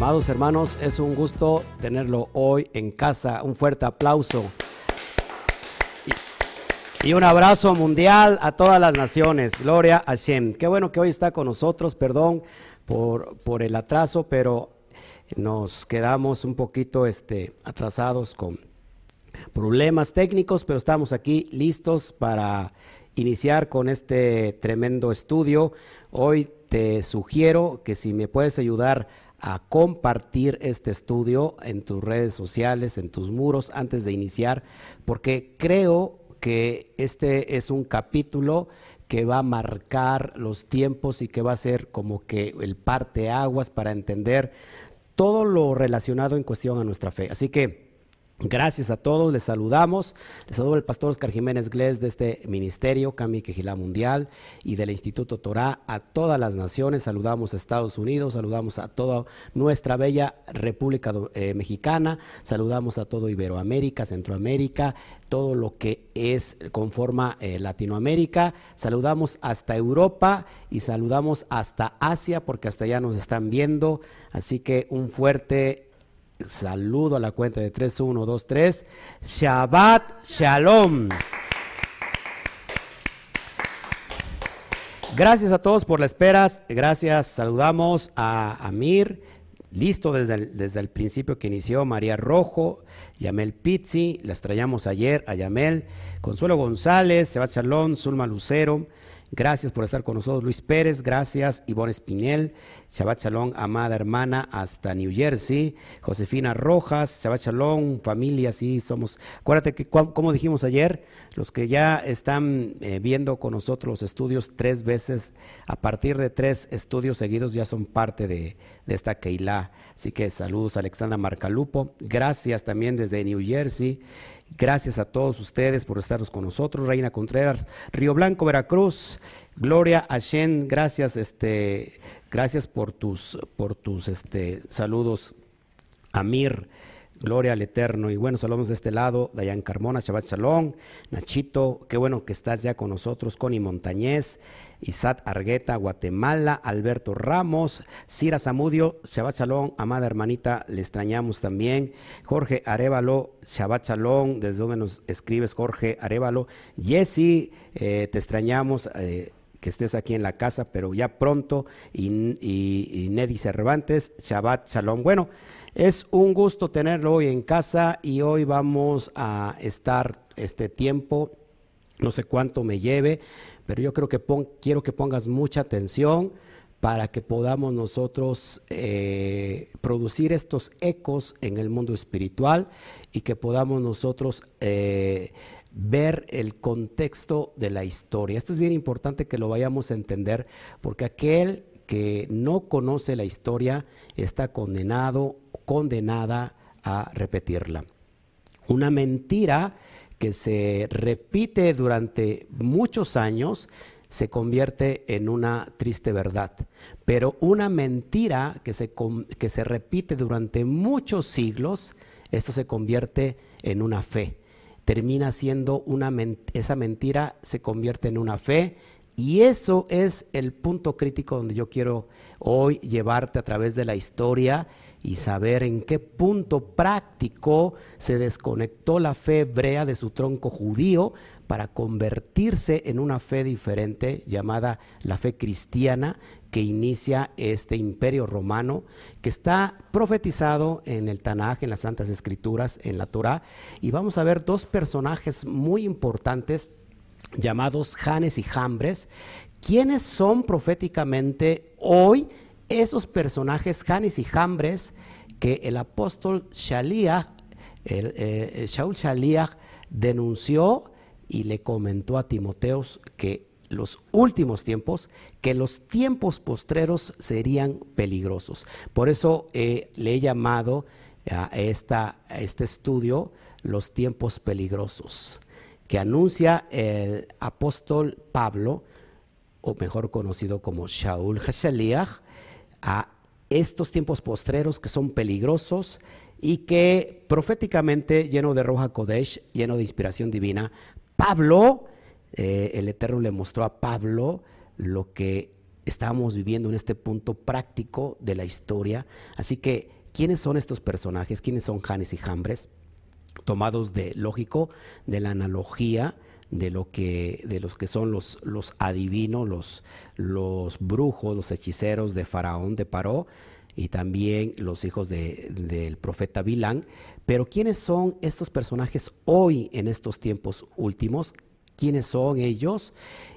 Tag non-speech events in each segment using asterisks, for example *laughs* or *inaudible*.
Amados hermanos, es un gusto tenerlo hoy en casa. Un fuerte aplauso. Y, un abrazo mundial a todas las naciones. Gloria a Shem. Qué bueno que hoy está con nosotros. Perdón por, por el atraso, pero nos quedamos un poquito este, atrasados con problemas técnicos, pero estamos aquí listos para iniciar con este tremendo estudio. Hoy te sugiero que si me puedes ayudar a compartir este estudio en tus redes sociales, en tus muros, antes de iniciar, porque creo que este es un capítulo que va a marcar los tiempos y que va a ser como que el parte aguas para entender todo lo relacionado en cuestión a nuestra fe. Así que Gracias a todos, les saludamos. Les saludo el pastor Oscar Jiménez Glés de este ministerio, Cami Quejilá Mundial, y del Instituto Torá a todas las naciones. Saludamos a Estados Unidos, saludamos a toda nuestra bella República eh, Mexicana, saludamos a todo Iberoamérica, Centroamérica, todo lo que es conforma eh, Latinoamérica. Saludamos hasta Europa y saludamos hasta Asia, porque hasta allá nos están viendo. Así que un fuerte Saludo a la cuenta de 3, 1, 2, 3. Shabbat Shalom. Gracias a todos por la espera. Gracias. Saludamos a Amir, listo desde el, desde el principio que inició. María Rojo, Yamel Pizzi, las traíamos ayer a Yamel. Consuelo González, Shabbat Shalom, Zulma Lucero. Gracias por estar con nosotros, Luis Pérez. Gracias, Ivonne Espinel. Shabbat Shalom, amada hermana, hasta New Jersey. Josefina Rojas, Shabbat Shalom, familia, sí, somos. Acuérdate que, como dijimos ayer, los que ya están eh, viendo con nosotros los estudios tres veces, a partir de tres estudios seguidos, ya son parte de, de esta Keilah. Así que saludos, Alexandra Marcalupo. Gracias también desde New Jersey. Gracias a todos ustedes por estar con nosotros. Reina Contreras, Río Blanco, Veracruz. Gloria a Shen, gracias, este, gracias por tus, por tus este, saludos. Amir, gloria al Eterno. Y bueno, saludos de este lado, Dayan Carmona, Shabbat Shalom, Nachito, qué bueno que estás ya con nosotros, Connie Montañez, Isat Argueta, Guatemala, Alberto Ramos, Cira Zamudio, Shabbat Shalom, amada hermanita, le extrañamos también. Jorge Arevalo, Shabbat Shalom, desde donde nos escribes, Jorge Arevalo. Jesse, eh, te extrañamos. Eh, que estés aquí en la casa, pero ya pronto, y Neddy Cervantes, Shabbat Shalom. Bueno, es un gusto tenerlo hoy en casa y hoy vamos a estar este tiempo, no sé cuánto me lleve, pero yo creo que quiero que pongas mucha atención para que podamos nosotros eh, producir estos ecos en el mundo espiritual y que podamos nosotros eh, ver el contexto de la historia. Esto es bien importante que lo vayamos a entender porque aquel que no conoce la historia está condenado, condenada a repetirla. Una mentira que se repite durante muchos años se convierte en una triste verdad. Pero una mentira que se, que se repite durante muchos siglos, esto se convierte en una fe. Termina siendo una esa mentira se convierte en una fe y eso es el punto crítico donde yo quiero hoy llevarte a través de la historia y saber en qué punto práctico se desconectó la fe hebrea de su tronco judío para convertirse en una fe diferente llamada la fe cristiana que inicia este imperio romano que está profetizado en el Tanaj, en las Santas Escrituras, en la Torah. Y vamos a ver dos personajes muy importantes llamados Janes y Jambres, quienes son proféticamente hoy esos personajes, Janes y Jambres, que el apóstol Shaliach, eh, Shaul Shaliach, denunció y le comentó a Timoteos que los últimos tiempos, que los tiempos postreros serían peligrosos. Por eso eh, le he llamado a, este estudio los tiempos peligrosos, que anuncia el apóstol Pablo, o mejor conocido como Shaul Hashaliach, a estos tiempos postreros que son peligrosos y que proféticamente, lleno de Roja Kodesh, lleno de inspiración divina, Pablo, eh, el Eterno le mostró a Pablo lo que estamos viviendo en este punto práctico de la historia. Así que, ¿quiénes son estos personajes? ¿Quiénes son Janes y Jambres? Tomados de lógico, de la analogía de lo que de los que son los, los adivinos, los, los brujos, los hechiceros de Faraón de Paró y también los hijos del profeta Bilán. Pero ¿quiénes son estos personajes hoy en estos tiempos últimos? ¿Quiénes son ellos?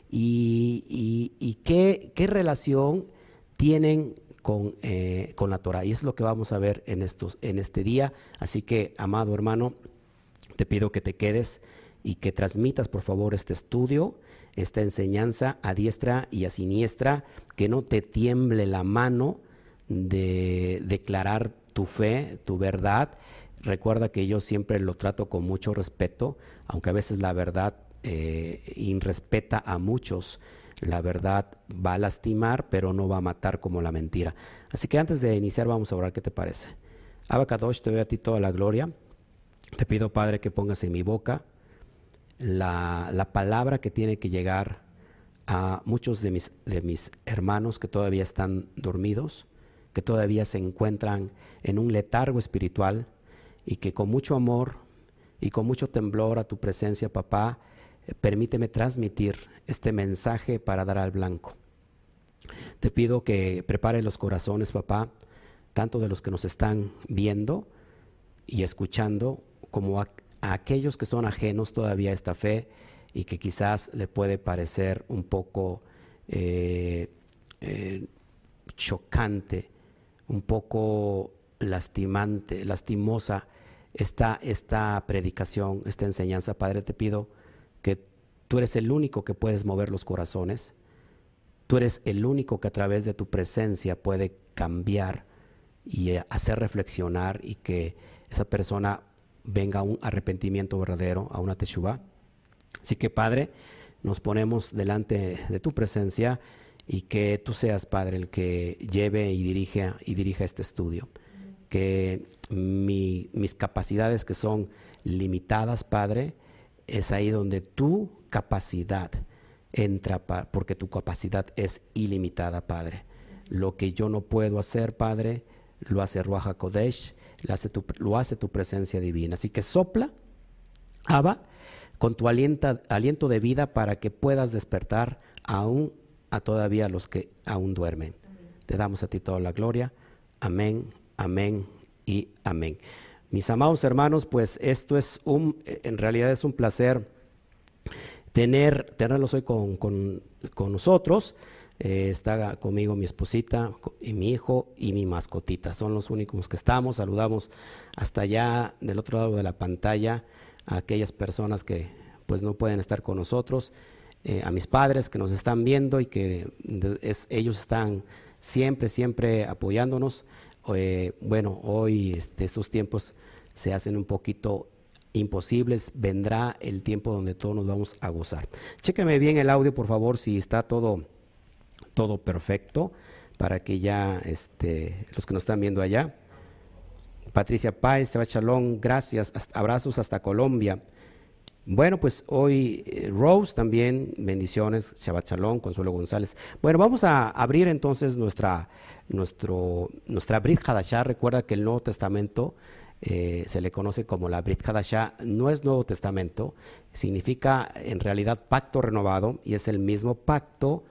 ¿Y, qué, qué, relación tienen con, eh, con la Torah? Y es lo que vamos a ver en, estos, en este día. Así que, amado hermano, te pido que te quedes y que transmitas por favor este estudio, esta enseñanza a diestra y a siniestra, que no te tiemble la mano de declarar tu fe, tu verdad. Recuerda que yo siempre lo trato con mucho respeto, aunque a veces la verdad eh, irrespeta a muchos. La verdad va a lastimar, pero no va a matar como la mentira. Así que antes de iniciar vamos a orar, ¿qué te parece? Abacadosh, te doy a ti toda la gloria. Te pido, Padre, que pongas en mi boca la, palabra que tiene que llegar a muchos de mis, de mis hermanos que todavía están dormidos, que todavía se encuentran en un letargo espiritual y que con mucho amor y con mucho temblor a tu presencia, papá, eh, permíteme transmitir este mensaje para dar al blanco. Te pido que prepares los corazones, papá, tanto de los que nos están viendo y escuchando, como a, aquellos que son ajenos todavía a esta fe y que quizás le puede parecer un poco eh, eh, chocante, un poco lastimante, lastimosa esta, esta predicación, esta enseñanza. Padre, te pido que tú eres el único que puedes mover los corazones, tú eres el único que a través de tu presencia puede cambiar y eh, hacer reflexionar y que esa persona venga un arrepentimiento verdadero, a una teshuva. Así que Padre, nos ponemos delante de tu presencia y que tú seas, Padre, el que lleve y dirija, y dirija este estudio. Que mis capacidades que son limitadas, Padre, es ahí donde tu capacidad entra, porque tu capacidad es ilimitada, Padre. Lo que yo no puedo hacer, Padre, lo hace Ruaja Kodesh lo hace, tu, presencia divina. Así que sopla, Abba, con tu aliento de vida para que puedas despertar aún a todavía los que aún duermen. Te damos a ti toda la gloria. Amén, amén y amén. Mis amados hermanos, pues esto es un, en realidad es un placer tener, tenerlos hoy con, con, con nosotros. Eh, está conmigo mi esposita y mi hijo y mi mascotita. Son los únicos que estamos. Saludamos hasta allá del otro lado de la pantalla a aquellas personas que pues no pueden estar con nosotros, eh, a mis padres que nos están viendo y que ellos están siempre, siempre apoyándonos. Eh, bueno, hoy este, estos tiempos se hacen un poquito imposibles, vendrá el tiempo donde todos nos vamos a gozar. Chéqueme bien el audio, por favor, si está todo todo perfecto para que ya este, los que nos están viendo allá. Patricia Páez, Seba Chalón, gracias, abrazos hasta Colombia. Bueno, pues hoy eh, Rose también, bendiciones, Shabbat Shalom, Consuelo González. Bueno, vamos a abrir entonces nuestra, nuestro, nuestra Brit Hadashah. Recuerda que el Nuevo Testamento eh, se le conoce como la Brit Hadashah, no es Nuevo Testamento, significa en realidad pacto renovado y es el mismo pacto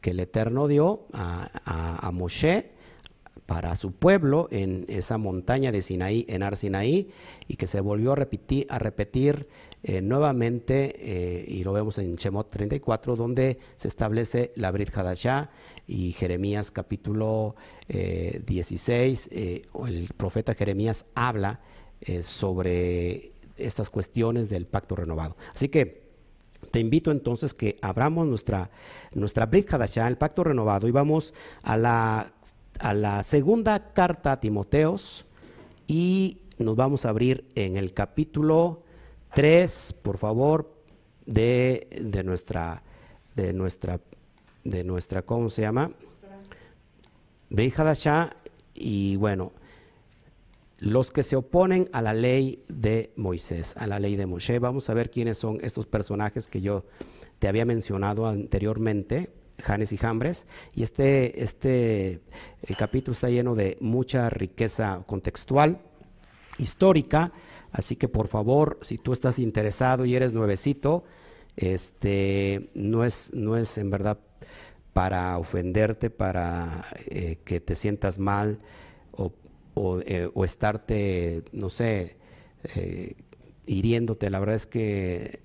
que el Eterno dio a, Moshe para su pueblo en esa montaña de Sinaí, en Ar Sinaí, y que se volvió a repetir, a repetir eh, nuevamente, eh, y lo vemos en Shemot 34, donde se establece la Brit Hadashah, y Jeremías capítulo 16, eh, el profeta Jeremías habla sobre estas cuestiones del pacto renovado. Así que te invito entonces que abramos nuestra, nuestra Brit el pacto renovado, y vamos a la, a la segunda carta a Timoteos y nos vamos a abrir en el capítulo 3, por favor, de, de nuestra, de nuestra, de nuestra, ¿cómo se llama? Brit y bueno, los que se oponen a la ley de Moisés, a la ley de Moshe. Vamos a ver quiénes son estos personajes que yo te había mencionado anteriormente Janes y Jambres. Y este, este eh, capítulo está lleno de mucha riqueza contextual, histórica. Así que por favor, si tú estás interesado y eres nuevecito, este, no, es, no es en verdad para ofenderte, para eh, que te sientas mal o, eh, o estarte, no sé, hiriéndote. La verdad es que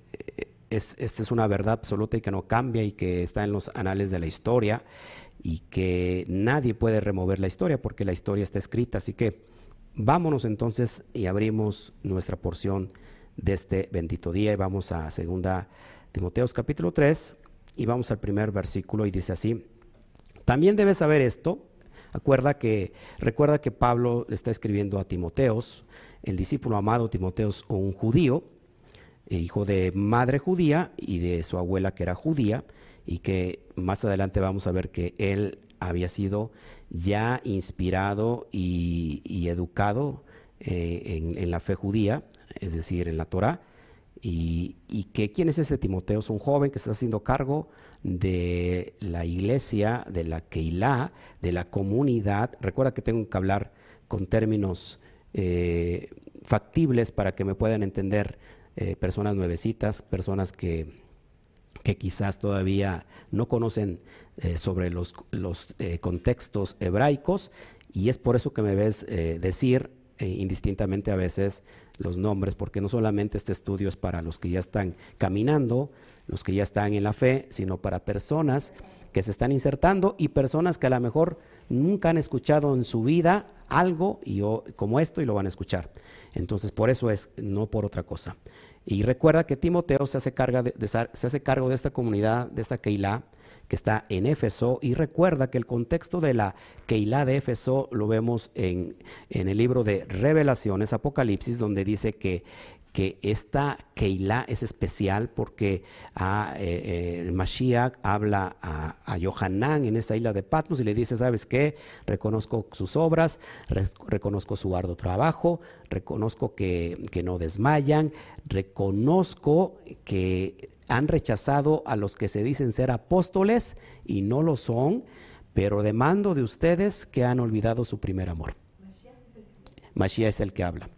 es, esta es una verdad absoluta y que no cambia y que está en los anales de la historia y que nadie puede remover la historia porque la historia está escrita. Así que vámonos entonces y abrimos nuestra porción de este bendito día y vamos a segunda Timoteos capítulo 3 y vamos al primer versículo y dice así, también debes saber esto, acuerda que, recuerda que Pablo está escribiendo a Timoteos, el discípulo amado Timoteos, un judío, hijo de madre judía y de su abuela que era judía, y que más adelante vamos a ver que él había sido ya inspirado y, educado eh, en, la fe judía, es decir, en la Torah, y, que quién es ese Timoteo, es un joven que está haciendo cargo de la iglesia, de la Keilah, de la comunidad. Recuerda que tengo que hablar con términos eh, factibles para que me puedan entender eh, personas nuevecitas, personas que, que, quizás todavía no conocen eh, sobre los, los contextos hebraicos y es por eso que me ves decir indistintamente a veces los nombres, porque no solamente este estudio es para los que ya están caminando, los que ya están en la fe, sino para personas que se están insertando y personas que a lo mejor nunca han escuchado en su vida algo y como esto y lo van a escuchar. Entonces, por eso es, no por otra cosa. Y recuerda que Timoteo se hace, de, se hace cargo de esta comunidad, de esta Keilah, que está en Éfeso. Y recuerda que el contexto de la Keilah de Éfeso lo vemos en, en el libro de Revelaciones, Apocalipsis, donde dice que que esta Keilah es especial porque a, eh, eh, el Mashiach habla a, a Yohanan en esa isla de Patmos y le dice, ¿sabes qué? Reconozco sus obras, reconozco su arduo trabajo, reconozco que, que no desmayan, reconozco que han rechazado a los que se dicen ser apóstoles y no lo son, pero demando de ustedes que han olvidado su primer amor. Mashiach es el que habla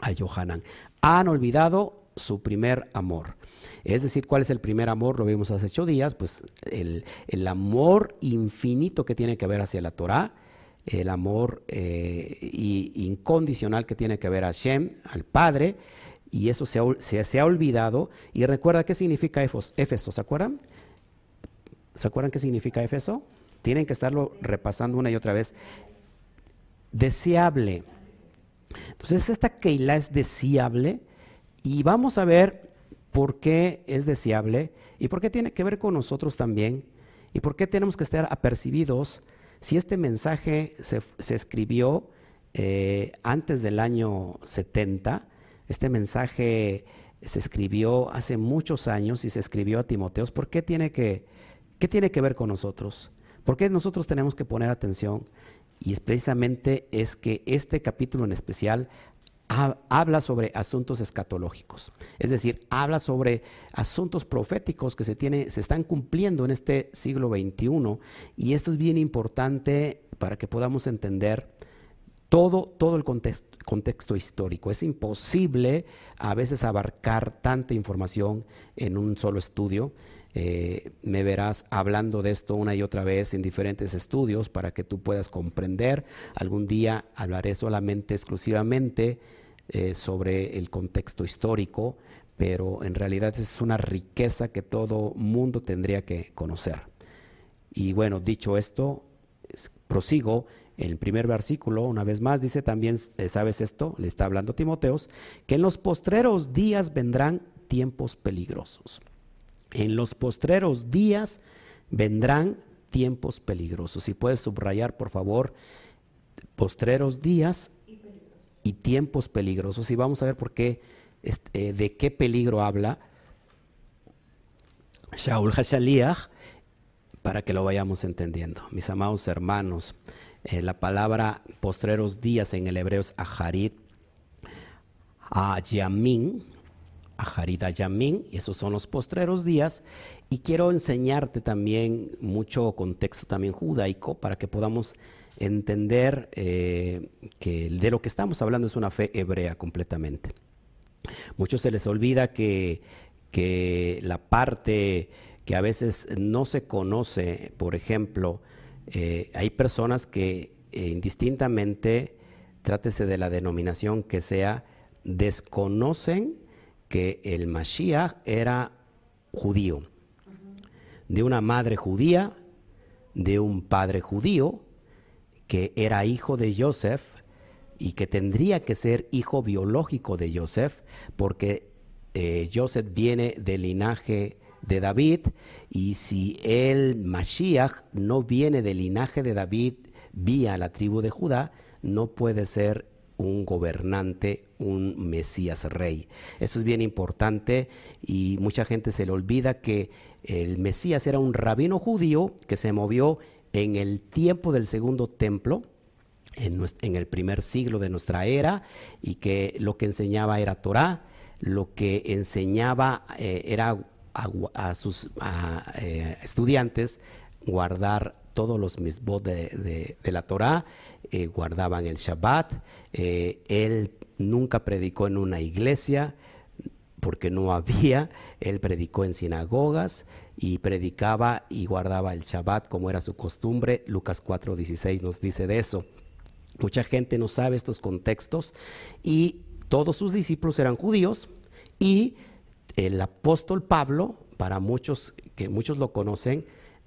a Yohanan han olvidado su primer amor. Es decir, ¿cuál es el primer amor? Lo vimos hace ocho días, pues el, amor infinito que tiene que haber hacia la Torah, el amor eh, incondicional que tiene que ver a Hashem, al Padre, y eso se ha, se, ha olvidado. Y recuerda qué significa Éfeso, ¿se acuerdan? ¿Se acuerdan qué significa Éfeso? Tienen que estarlo repasando una y otra vez. Deseable entonces esta Keilah es deseable y vamos a ver por qué es deseable y por qué tiene que ver con nosotros también y por qué tenemos que estar apercibidos si este mensaje se, escribió eh, antes del año 70, este mensaje se escribió hace muchos años y se escribió a Timoteos, ¿por qué tiene que, qué tiene que ver con nosotros? ¿Por qué nosotros tenemos que poner atención? Y es precisamente es que este capítulo en especial habla sobre asuntos escatológicos, es decir, habla sobre asuntos proféticos que se, tiene, se están cumpliendo en este siglo XXI y esto es bien importante para que podamos entender todo, todo el contexto, contexto histórico. Es imposible a veces abarcar tanta información en un solo estudio eh, me verás hablando de esto una y otra vez en diferentes estudios para que tú puedas comprender. Algún día hablaré solamente, exclusivamente eh, sobre el contexto histórico, pero en realidad es una riqueza que todo mundo tendría que conocer. Y bueno, dicho esto, prosigo. El primer versículo, una vez más, dice también, eh, ¿sabes esto? Le está hablando Timoteos, que en los postreros días vendrán tiempos peligrosos. En los postreros días vendrán tiempos peligrosos. Si puedes subrayar, por favor, postreros días y, tiempos peligrosos. Y vamos a ver por qué, este, de qué peligro habla Shaul Hashaliach para que lo vayamos entendiendo. Mis amados hermanos, eh, la palabra postreros días en el hebreo es aharit, ayamin, Aharida Yamin, esos son los postreros días, y quiero enseñarte también mucho contexto también judaico para que podamos entender eh, que de lo que estamos hablando es una fe hebrea completamente. Muchos se les olvida que, que la parte que a veces no se conoce, por ejemplo, eh, hay personas que eh, indistintamente, trátese de la denominación que sea, desconocen que el Mashiach era judío, de una madre judía, de un padre judío, que era hijo de Joseph y que tendría que ser hijo biológico de Joseph, porque eh, Joseph viene del linaje de David, y si el Mashiach no viene del linaje de David vía la tribu de Judá, no puede ser un gobernante, un Mesías rey. Eso es bien importante y mucha gente se le olvida que el Mesías era un rabino judío que se movió en el tiempo del segundo templo, en, el primer siglo de nuestra era, y que lo que enseñaba era Torah, lo que enseñaba eh, era a, sus eh, estudiantes guardar todos los misbot de, de, la Torah, eh, guardaban el Shabbat. Eh, él nunca predicó en una iglesia porque no había, *laughs* él predicó en sinagogas y predicaba y guardaba el Shabbat como era su costumbre. Lucas 4:16 nos dice de eso. Mucha gente no sabe estos contextos y todos sus discípulos eran judíos y el apóstol Pablo, para muchos que muchos lo conocen,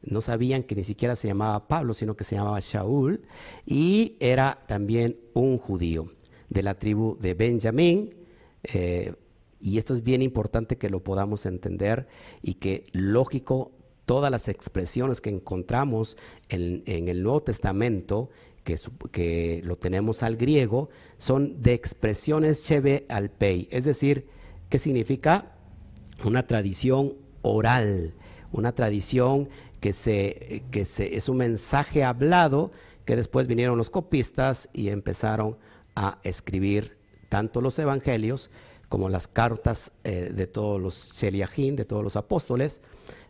no sabían que ni siquiera se llamaba Pablo, sino que se llamaba Shaul, y era también un judío de la tribu de Benjamín. Eh, y esto es bien importante que lo podamos entender y que lógico, todas las expresiones que encontramos en, el Nuevo Testamento, que, que, lo tenemos al griego, son de expresiones cheve al pei, es decir, ¿qué significa? Una tradición oral, una tradición que, se, que se, es un mensaje hablado que después vinieron los copistas y empezaron a escribir tanto los evangelios como las cartas eh, de todos los Sheliahim, de todos los apóstoles.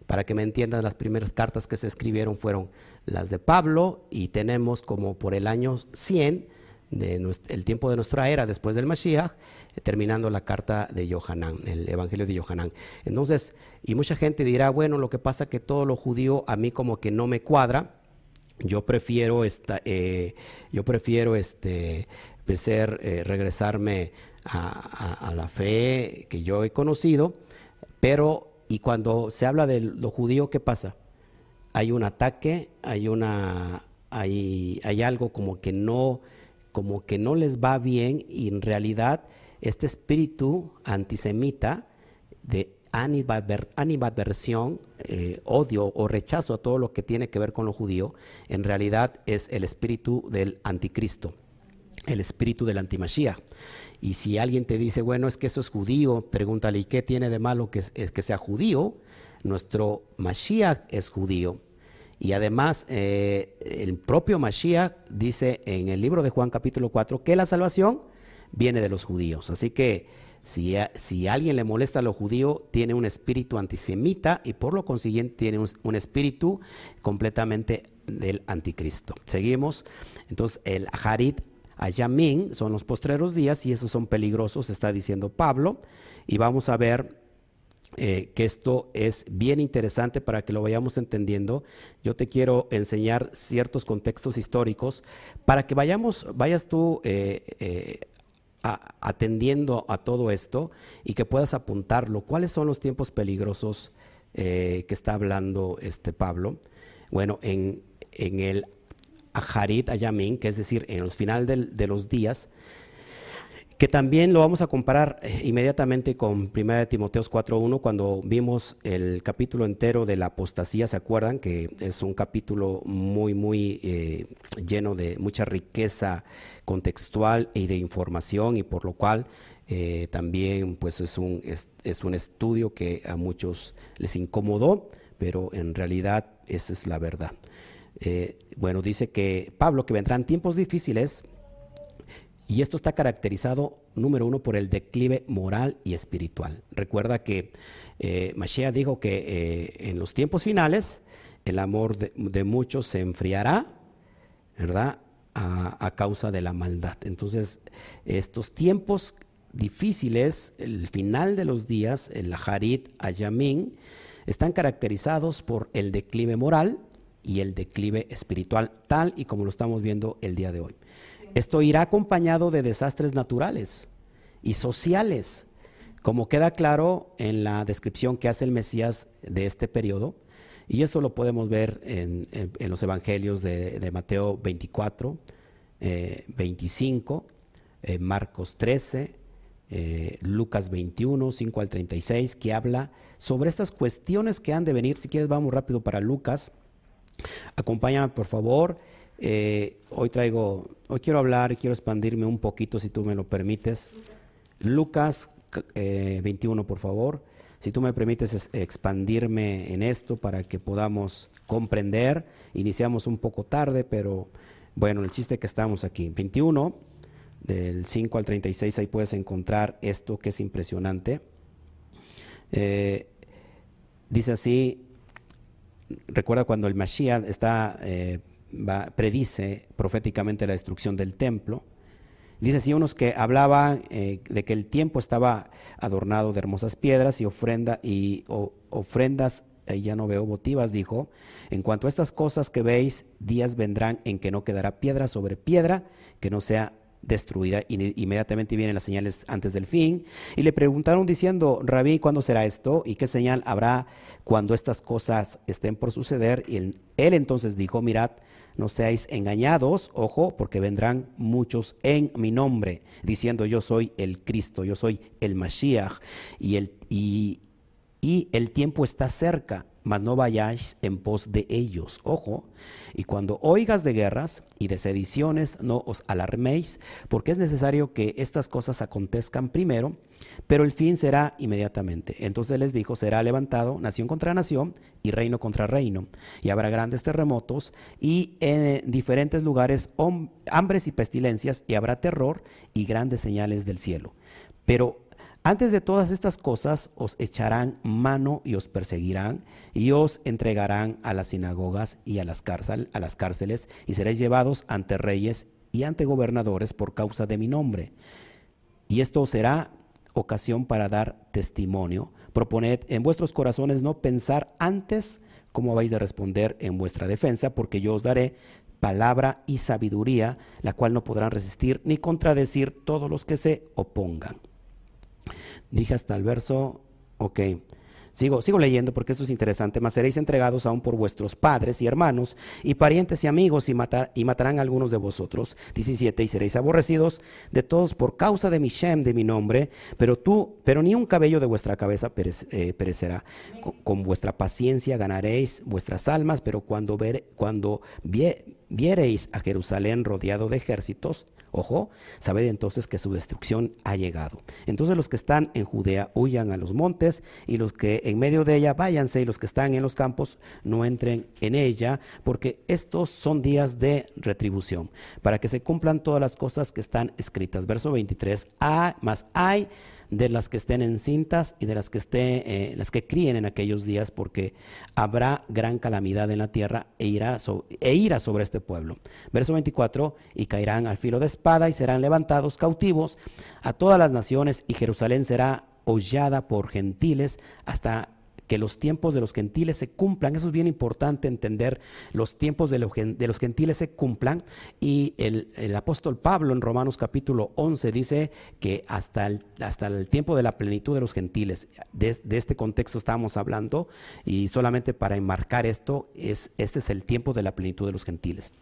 Para que me entiendan, las primeras cartas que se escribieron fueron las de Pablo y tenemos como por el año 100, de el tiempo de nuestra era después del Mashiach, terminando la carta de Yohanan, el Evangelio de Yohanan. Entonces, y mucha gente dirá, bueno, lo que pasa es que todo lo judío a mí como que no me cuadra. Yo prefiero esta, eh, yo prefiero este ser, eh, regresarme a, la fe que yo he conocido, pero y cuando se habla de lo judío, ¿qué pasa? Hay un ataque, hay una, hay, hay algo como que no, como que no les va bien y en realidad este espíritu antisemita de animadversión, eh, odio o rechazo a todo lo que tiene que ver con lo judío, en realidad es el espíritu del anticristo, el espíritu del antimashiach. Y si alguien te dice, bueno, es que eso es judío, pregúntale, ¿y qué tiene de malo que, que sea judío? Nuestro Mashiach es judío. Y además, eh, el propio Mashiach dice en el libro de Juan capítulo 4 que la salvación viene de los judíos. Así que si, si alguien le molesta a lo judío, tiene un espíritu antisemita y por lo consiguiente tiene un, espíritu completamente del anticristo. Seguimos. Entonces, el Harit Ayamin son los postreros días y esos son peligrosos, está diciendo Pablo. Y vamos a ver eh, que esto es bien interesante para que lo vayamos entendiendo. Yo te quiero enseñar ciertos contextos históricos para que vayamos, vayas tú eh, eh, atendiendo a todo esto y que puedas apuntarlo. ¿Cuáles son los tiempos peligrosos que está hablando este Pablo? Bueno, en, en el Aharit Ayamin, que es decir, en los finales de los días, que también lo vamos a comparar eh, inmediatamente con 1 Timoteos 4.1, cuando vimos el capítulo entero de la apostasía, ¿se acuerdan? Que es un capítulo muy, muy eh, lleno de mucha riqueza contextual y de información y por lo cual eh, también pues es un, es, un estudio que a muchos les incomodó, pero en realidad esa es la verdad. bueno, dice que Pablo, que vendrán tiempos difíciles, Y esto está caracterizado, número uno, por el declive moral y espiritual. Recuerda que eh, Mashiach dijo que eh, en los tiempos finales el amor de, muchos se enfriará, ¿verdad? A, causa de la maldad. Entonces, estos tiempos difíciles, el final de los días, el Harit Ayamin, están caracterizados por el declive moral y el declive espiritual, tal y como lo estamos viendo el día de hoy. Esto irá acompañado de desastres naturales y sociales, como queda claro en la descripción que hace el Mesías de este periodo. Y esto lo podemos ver en, los evangelios de, Mateo 24, 25, eh, eh, Marcos 13, eh, Lucas 21, 5 al 36, que habla sobre estas cuestiones que han de venir. Si quieres, vamos rápido para Lucas. Acompáñame, por favor. Eh, hoy traigo, hoy quiero hablar y quiero expandirme un poquito, si tú me lo permites. Lucas 21, eh, por favor. Si tú me permites expandirme en esto para que podamos comprender. Iniciamos un poco tarde, pero bueno, el chiste que estamos aquí. 21, del 5 al 36, ahí puedes encontrar esto que es impresionante. Eh, dice así, recuerda cuando el Mashiach está, eh, predice proféticamente la destrucción del templo. Dice así unos que hablaban eh, de que el tiempo estaba adornado de hermosas piedras y ofrenda y ofrendas, ya no veo votivas, dijo. En cuanto a estas cosas que veis, días vendrán en que no quedará piedra sobre piedra que no sea destruida. Inmediatamente vienen las señales antes del fin. Y le preguntaron diciendo, Rabí, ¿cuándo será esto? ¿Y qué señal habrá cuando estas cosas estén por suceder? Y él, entonces dijo, mirad, no seáis engañados, ojo, porque vendrán muchos en mi nombre, diciendo yo soy el Cristo, yo soy el Mashiach, y el, y, y el tiempo está cerca mas no vayáis en pos de ellos. Ojo, y cuando oigas de guerras y de sediciones, no os alarméis, porque es necesario que estas cosas acontezcan primero, pero el fin será inmediatamente. Entonces les dijo, será levantado nación contra nación y reino contra reino, y habrá grandes terremotos y en diferentes lugares hambres y pestilencias, y habrá terror y grandes señales del cielo. Pero antes de todas estas cosas os echarán mano y os perseguirán y os entregarán a las sinagogas y a las, a las cárceles y seréis llevados ante reyes y ante gobernadores por causa de mi nombre. Y esto será ocasión para dar testimonio. Proponed en vuestros corazones no pensar antes cómo vais de responder en vuestra defensa, porque yo os daré palabra y sabiduría, la cual no podrán resistir ni contradecir todos los que se opongan. Dije hasta el verso, ok. Sigo, sigo leyendo porque esto es interesante. Mas seréis entregados aún por vuestros padres y hermanos y parientes y amigos y, matar, y matarán a algunos de vosotros. 17. Y seréis aborrecidos de todos por causa de mi Shem, de mi nombre. Pero tú, pero ni un cabello de vuestra cabeza eh, perecerá. Con, vuestra paciencia ganaréis vuestras almas. Pero cuando, ver, cuando viereis a Jerusalén rodeado de ejércitos, Ojo, sabed entonces que su destrucción ha llegado. Entonces los que están en Judea huyan a los montes y los que en medio de ella váyanse y los que están en los campos no entren en ella, porque estos son días de retribución, para que se cumplan todas las cosas que están escritas. Verso 23, ah, más hay de las que estén encintas y de las que estén, eh, las que críen en aquellos días, porque habrá gran calamidad en la tierra e irá, e ira sobre este pueblo. Verso 24, y caerán al filo de espada y serán levantados cautivos a todas las naciones y Jerusalén será hollada por gentiles hasta que los tiempos de los gentiles se cumplan. Eso es bien importante entender, los tiempos de los, gentiles se cumplan. Y el, apóstol Pablo en Romanos capítulo 11 dice que hasta el, hasta el tiempo de la plenitud de los gentiles, de, este contexto estamos hablando, y solamente para enmarcar esto, es, este es el tiempo de la plenitud de los gentiles.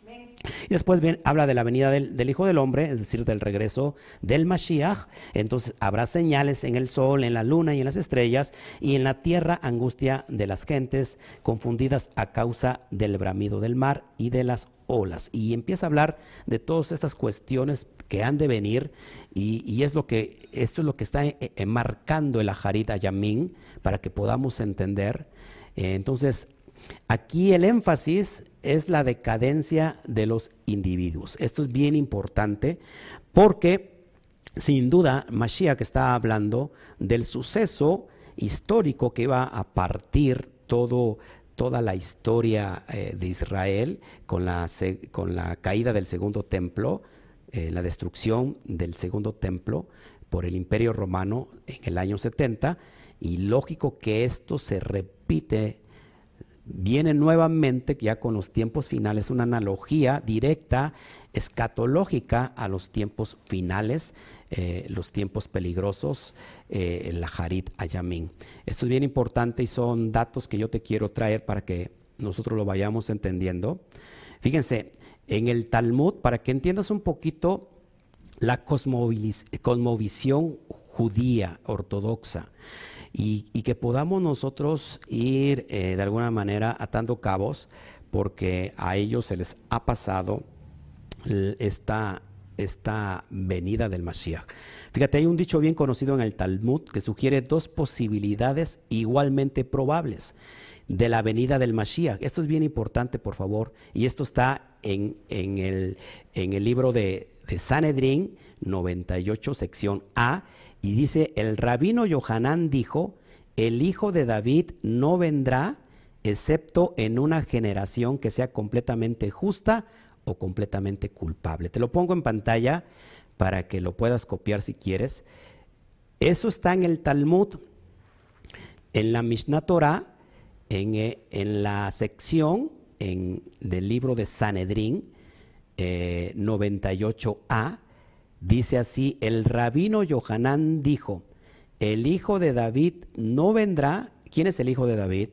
Y después bien, habla de la venida del, Hijo del Hombre, es decir, del regreso del Mashiach. Entonces habrá señales en el sol, en la luna y en las estrellas, y en la tierra angustia de las gentes, confundidas a causa del bramido del mar y de las olas. Y empieza a hablar de todas estas cuestiones que han de venir, y, es lo que, esto es lo que está enmarcando el Aharit Ayamin para que podamos entender. Eh, entonces, Aquí el énfasis es la decadencia de los individuos. Esto es bien importante porque sin duda Mashiach está hablando del suceso histórico que va a partir todo, toda la historia eh, de Israel con la, con la, caída del segundo templo, eh, la destrucción del segundo templo por el imperio romano en el año 70, y lógico que esto se repite, viene nuevamente ya con los tiempos finales, una analogía directa, escatológica a los tiempos finales, eh, los tiempos peligrosos, eh, la Harit Ayamin. Esto es bien importante y son datos que yo te quiero traer para que nosotros lo vayamos entendiendo. Fíjense, en el Talmud, para que entiendas un poquito la cosmovisión judía ortodoxa y, que podamos nosotros ir eh, de alguna manera atando cabos porque a ellos se les ha pasado esta, esta venida del Mashiach. Fíjate, hay un dicho bien conocido en el Talmud que sugiere dos posibilidades igualmente probables de la venida del Mashiach. Esto es bien importante, por favor, y esto está en, en, el, en el, libro de, de Sanedrín 98, sección A, y dice, el rabino Yohanan dijo, el hijo de David no vendrá excepto en una generación que sea completamente justa o completamente culpable. Te lo pongo en pantalla para que lo puedas copiar si quieres. Eso está en el Talmud, en la Mishnah Torah, en, eh, la sección del libro de Sanedrín 98a, eh, dice así, el rabino Yohanan dijo, el hijo de David no vendrá, ¿quién es el hijo de David?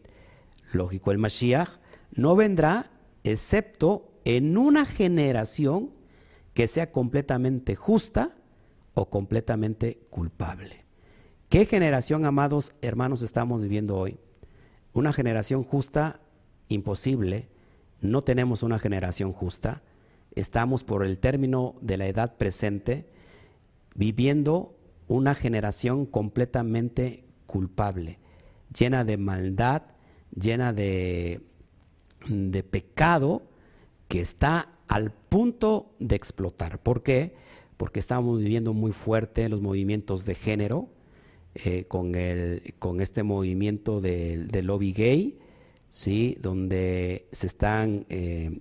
Lógico, el Mashiach, no vendrá excepto en una generación que sea completamente justa o completamente culpable. ¿Qué generación, amados hermanos, estamos viviendo hoy? Una generación justa, imposible. No tenemos una generación justa. Estamos por el término de la edad presente viviendo una generación completamente culpable, llena de maldad, llena de, de pecado que está al punto de explotar. ¿Por qué? Porque estamos viviendo muy fuerte los movimientos de género, eh, con, el, con este movimiento del, lobby gay, ¿sí? donde se están, eh,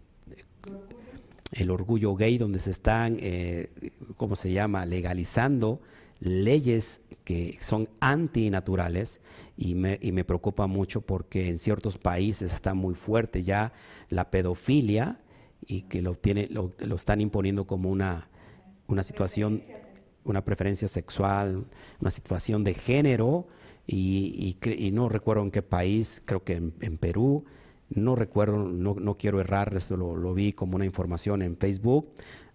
el orgullo gay, donde se están, eh, ¿cómo se llama?, legalizando leyes que son antinaturales y me, y me preocupa mucho porque en ciertos países está muy fuerte ya la pedofilia y que lo, tiene, lo, están imponiendo como una, una situación, una preferencia sexual, una situación de género, y, y, no recuerdo en qué país, creo que en, Perú, no recuerdo, no, no quiero errar, lo, vi como una información en Facebook,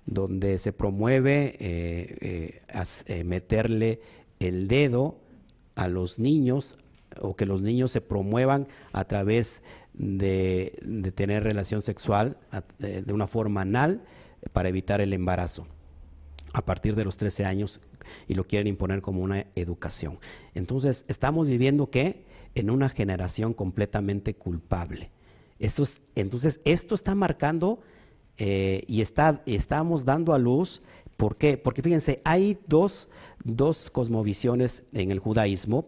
donde se promueve eh, eh, eh, meterle el dedo a los niños o que los niños se promuevan a través de, tener relación sexual de, una forma anal para evitar el embarazo a partir de los 13 años y lo quieren imponer como una educación. Entonces, estamos viviendo que en una generación completamente culpable. Esto entonces, esto está marcando eh, y está, estamos dando a luz, ¿por qué? Porque fíjense, hay dos, dos cosmovisiones en el judaísmo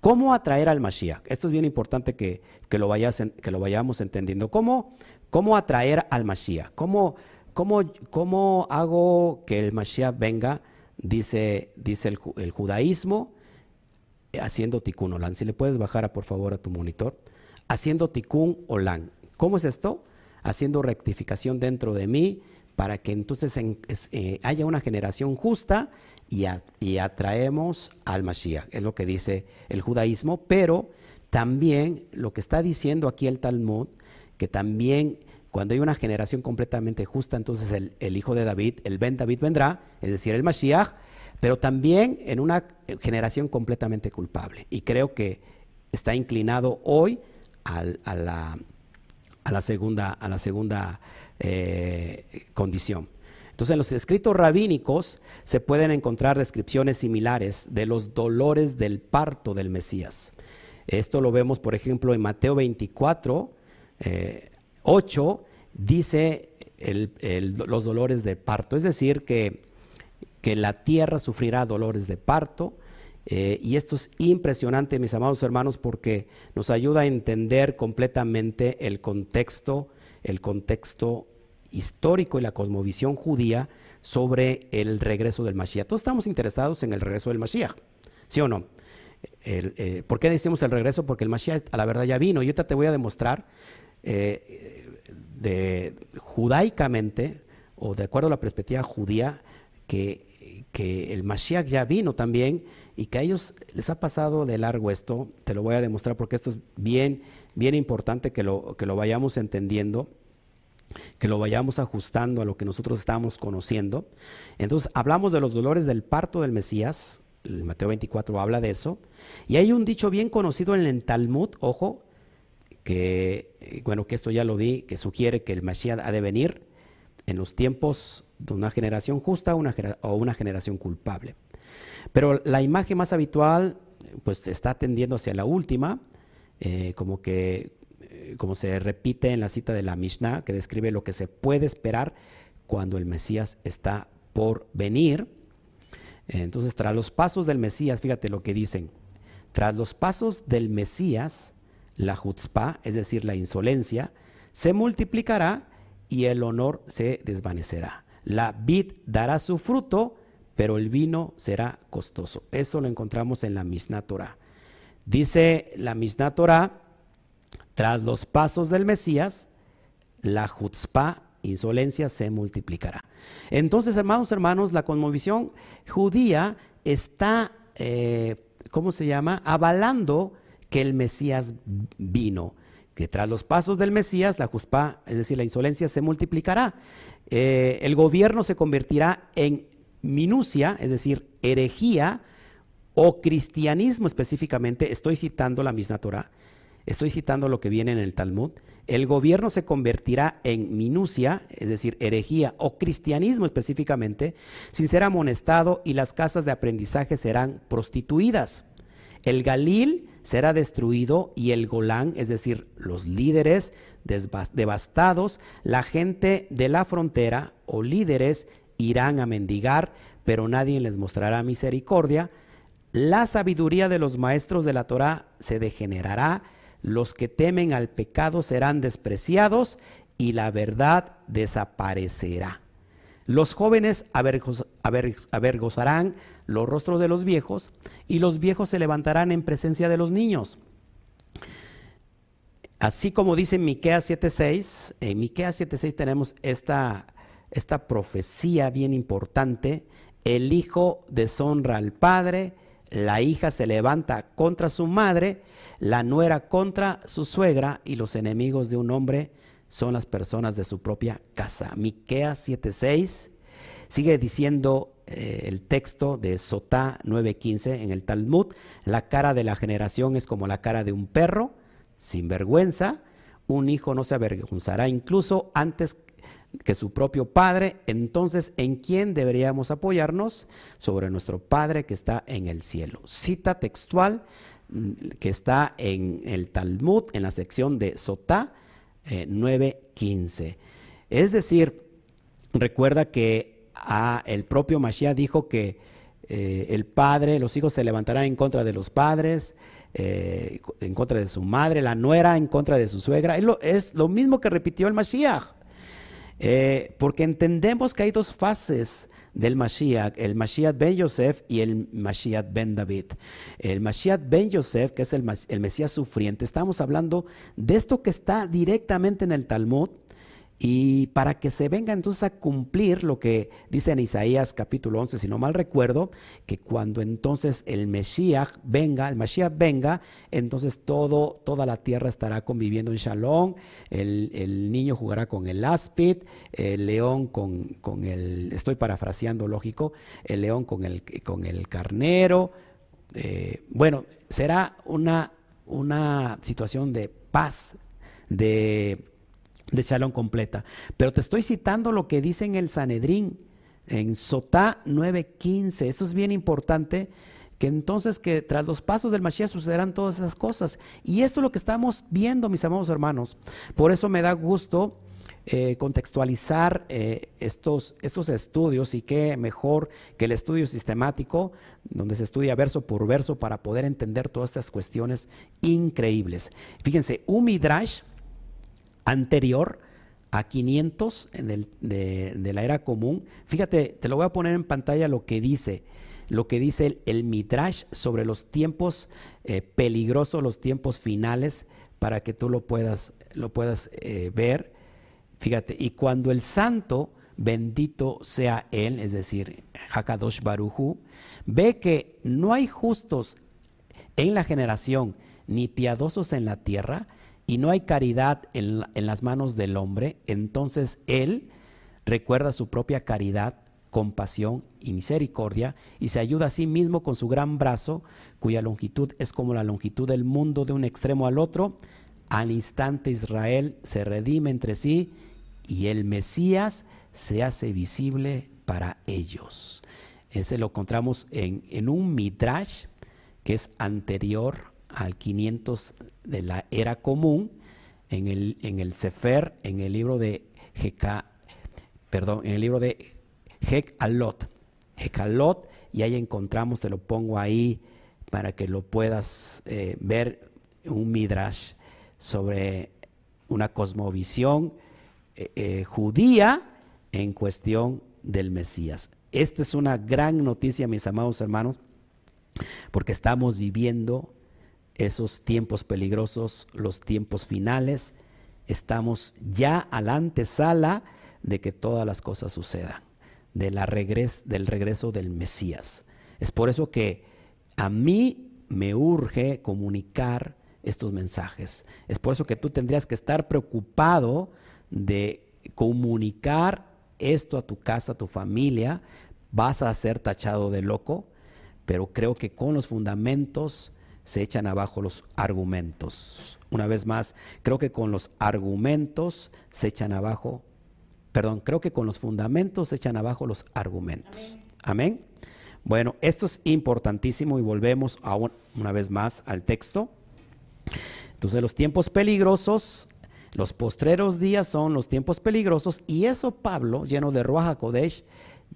¿Cómo atraer al Mashiach? Esto es bien importante que, lo, vayas que lo, vayamos entendiendo. ¿Cómo, ¿Cómo, atraer al Mashiach? ¿Cómo, cómo, hago que el Mashiach venga? Dice, dice el, judaísmo, haciendo tikkun. Si le puedes bajar, por favor, a tu monitor. Haciendo tikkun olam. ¿Cómo es esto? Haciendo rectificación dentro de mí para que entonces eh, haya una generación justa y, atraemos al Mashiach, es lo que dice el judaísmo, pero también lo que está diciendo aquí el Talmud, que también cuando hay una generación completamente justa, entonces el, hijo de David, el Ben David vendrá, es decir, el Mashiach, pero también en una generación completamente culpable. Y creo que está inclinado hoy a, la, segunda, a la segunda eh, condición. Entonces, en los escritos rabínicos se pueden encontrar descripciones similares de los dolores del parto del Mesías. Esto lo vemos, por ejemplo, en Mateo 24, 8, eh, dice los dolores del parto. Es decir, que que la tierra sufrirá dolores de parto. Eh, y esto es impresionante, mis amados hermanos, porque nos ayuda a entender completamente el contexto, el contexto histórico y la cosmovisión judía sobre el regreso del Mashiach. Todos estamos interesados en el regreso del Mashiach, ¿sí o no? Eh, ¿Por qué decimos el regreso? Porque el Mashiach a la verdad ya vino. Y ahorita te voy a demostrar eh, judaicamente o de acuerdo a la perspectiva judía que, que el Mashiach ya vino también y que a ellos les ha pasado de largo esto. Te lo voy a demostrar porque esto es bien, bien importante que lo, que lo vayamos entendiendo que lo vayamos ajustando a lo que nosotros estamos conociendo. Entonces, hablamos de los dolores del parto del Mesías, el Mateo 24 habla de eso, y hay un dicho bien conocido en el Talmud, ojo, que, bueno, que esto ya lo vi, que sugiere que el Mesías ha de venir en los tiempos de una generación justa o una generación culpable. Pero la imagen más habitual, pues está tendiendo hacia la última, eh, como que como se repite en la cita de la Mishnah, que describe lo que se puede esperar cuando el Mesías está por venir. Entonces, tras los pasos del Mesías, fíjate lo que dicen, tras los pasos del Mesías, la chutzpah, es decir, la insolencia, se multiplicará y el honor se desvanecerá. La vid dará su fruto, pero el vino será costoso. Eso lo encontramos en la Mishnah Torah. Dice la Mishnah Torah, tras los pasos del Mesías, la chutzpah, insolencia, se multiplicará. Entonces, hermanos, hermanos, la conmovisión judía está, eh, ¿cómo se llama?, avalando que el Mesías vino. Que tras los pasos del Mesías, la chutzpah, es decir, la insolencia, se multiplicará. Eh, el gobierno se convertirá en minucia, es decir, herejía, o cristianismo específicamente, estoy citando la misma Torah, estoy citando lo que viene en el Talmud, el gobierno se convertirá en minucia, es decir, herejía o cristianismo específicamente, sin ser amonestado y las casas de aprendizaje serán prostituidas. El Galil será destruido y el Golán, es decir, los líderes devastados, la gente de la frontera o líderes irán a mendigar, pero nadie les mostrará misericordia. La sabiduría de los maestros de la Torah se degenerará los que temen al pecado serán despreciados y la verdad desaparecerá. Los jóvenes avergozarán los rostros de los viejos y los viejos se levantarán en presencia de los niños. Así como dice Miqueas 7:6, en Miqueas 7:6 tenemos esta, esta profecía bien importante, el hijo deshonra al padre, la hija se levanta contra su madre, la nuera contra su suegra y los enemigos de un hombre son las personas de su propia casa. Miqueas 7:6 sigue diciendo eh, el texto de Sotá 9:15 en el Talmud, la cara de la generación es como la cara de un perro sin vergüenza, un hijo no se avergonzará incluso antes que su propio Padre, entonces ¿en quién deberíamos apoyarnos? Sobre nuestro Padre que está en el cielo. Cita textual mm, que está en el Talmud, en la sección de Sotá 9.15. Eh, es decir, recuerda que ah, el propio Mashiach dijo que eh, el padre, los hijos se levantarán en contra de los padres, eh, en contra de su madre, la nuera en contra de su suegra. Es lo, es lo mismo que repitió el Mashiach. Eh, porque entendemos que hay dos fases del Mashiach, el Mashiach ben Yosef y el Mashiach ben David. El Mashiach ben Yosef, que es el, el Mesías sufriente, estamos hablando de esto que está directamente en el Talmud, y para que se venga entonces a cumplir lo que dice en Isaías capítulo 11, si no mal recuerdo, que cuando entonces el Mesías venga, el Mesías venga, entonces todo, toda la tierra estará conviviendo en Shalom, el, niño jugará con el áspid, el león con, el, estoy parafraseando lógico, el león con el, con el carnero. Eh, bueno, será una, una situación de paz, de de Shalom completa. Pero te estoy citando lo que dice en el Sanedrín, en Sotá 9:15. Esto es bien importante, que entonces que tras los pasos del Mashiach sucederán todas esas cosas. Y esto es lo que estamos viendo, mis amados hermanos. Por eso me da gusto eh, contextualizar eh, estos, estos estudios y qué mejor que el estudio sistemático, donde se estudia verso por verso para poder entender todas estas cuestiones increíbles. Fíjense, un midrash anterior a 500 en el, de, la era común, fíjate, te lo voy a poner en pantalla lo que dice lo que dice el, midrash sobre los tiempos eh, peligrosos, los tiempos finales, para que tú lo puedas, lo puedas ver. Fíjate, y cuando el santo, bendito sea él, es decir, Hakadosh Baruhu, ve que no hay justos en la generación, ni piadosos en la tierra, y no hay caridad en, en las manos del hombre, entonces él recuerda su propia caridad, compasión y misericordia, y se ayuda a sí mismo con su gran brazo, cuya longitud es como la longitud del mundo de un extremo al otro. Al instante Israel se redime entre sí y el Mesías se hace visible para ellos. Ese lo encontramos en, un Midrash que es anterior al 500 de la era común, en el, en el Sefer, en el libro de Heka, perdón, en el libro de Hekalot. Hekalot, y ahí encontramos, te lo pongo ahí para que lo puedas eh, ver, un Midrash sobre una cosmovisión eh, eh, judía en cuestión del Mesías. Esto es una gran noticia, mis amados hermanos, porque estamos viviendo esos tiempos peligrosos, los tiempos finales. Estamos ya a la antesala de que todas las cosas sucedan, del regreso del Mesías. Es por eso que a mí me urge comunicar estos mensajes. Es por eso que tú tendrías que estar preocupado de comunicar esto a tu casa, a tu familia, vas a ser tachado de loco, pero creo que con los fundamentos se echan abajo los argumentos. Una vez más, creo que con los argumentos se echan abajo, perdón, creo que con los fundamentos se echan abajo los argumentos. Amén. Bueno, esto es importantísimo y volvemos a una vez más al texto. Entonces, los tiempos peligrosos los postreros días son los tiempos peligrosos y eso Pablo, lleno de Ruach Kodesh,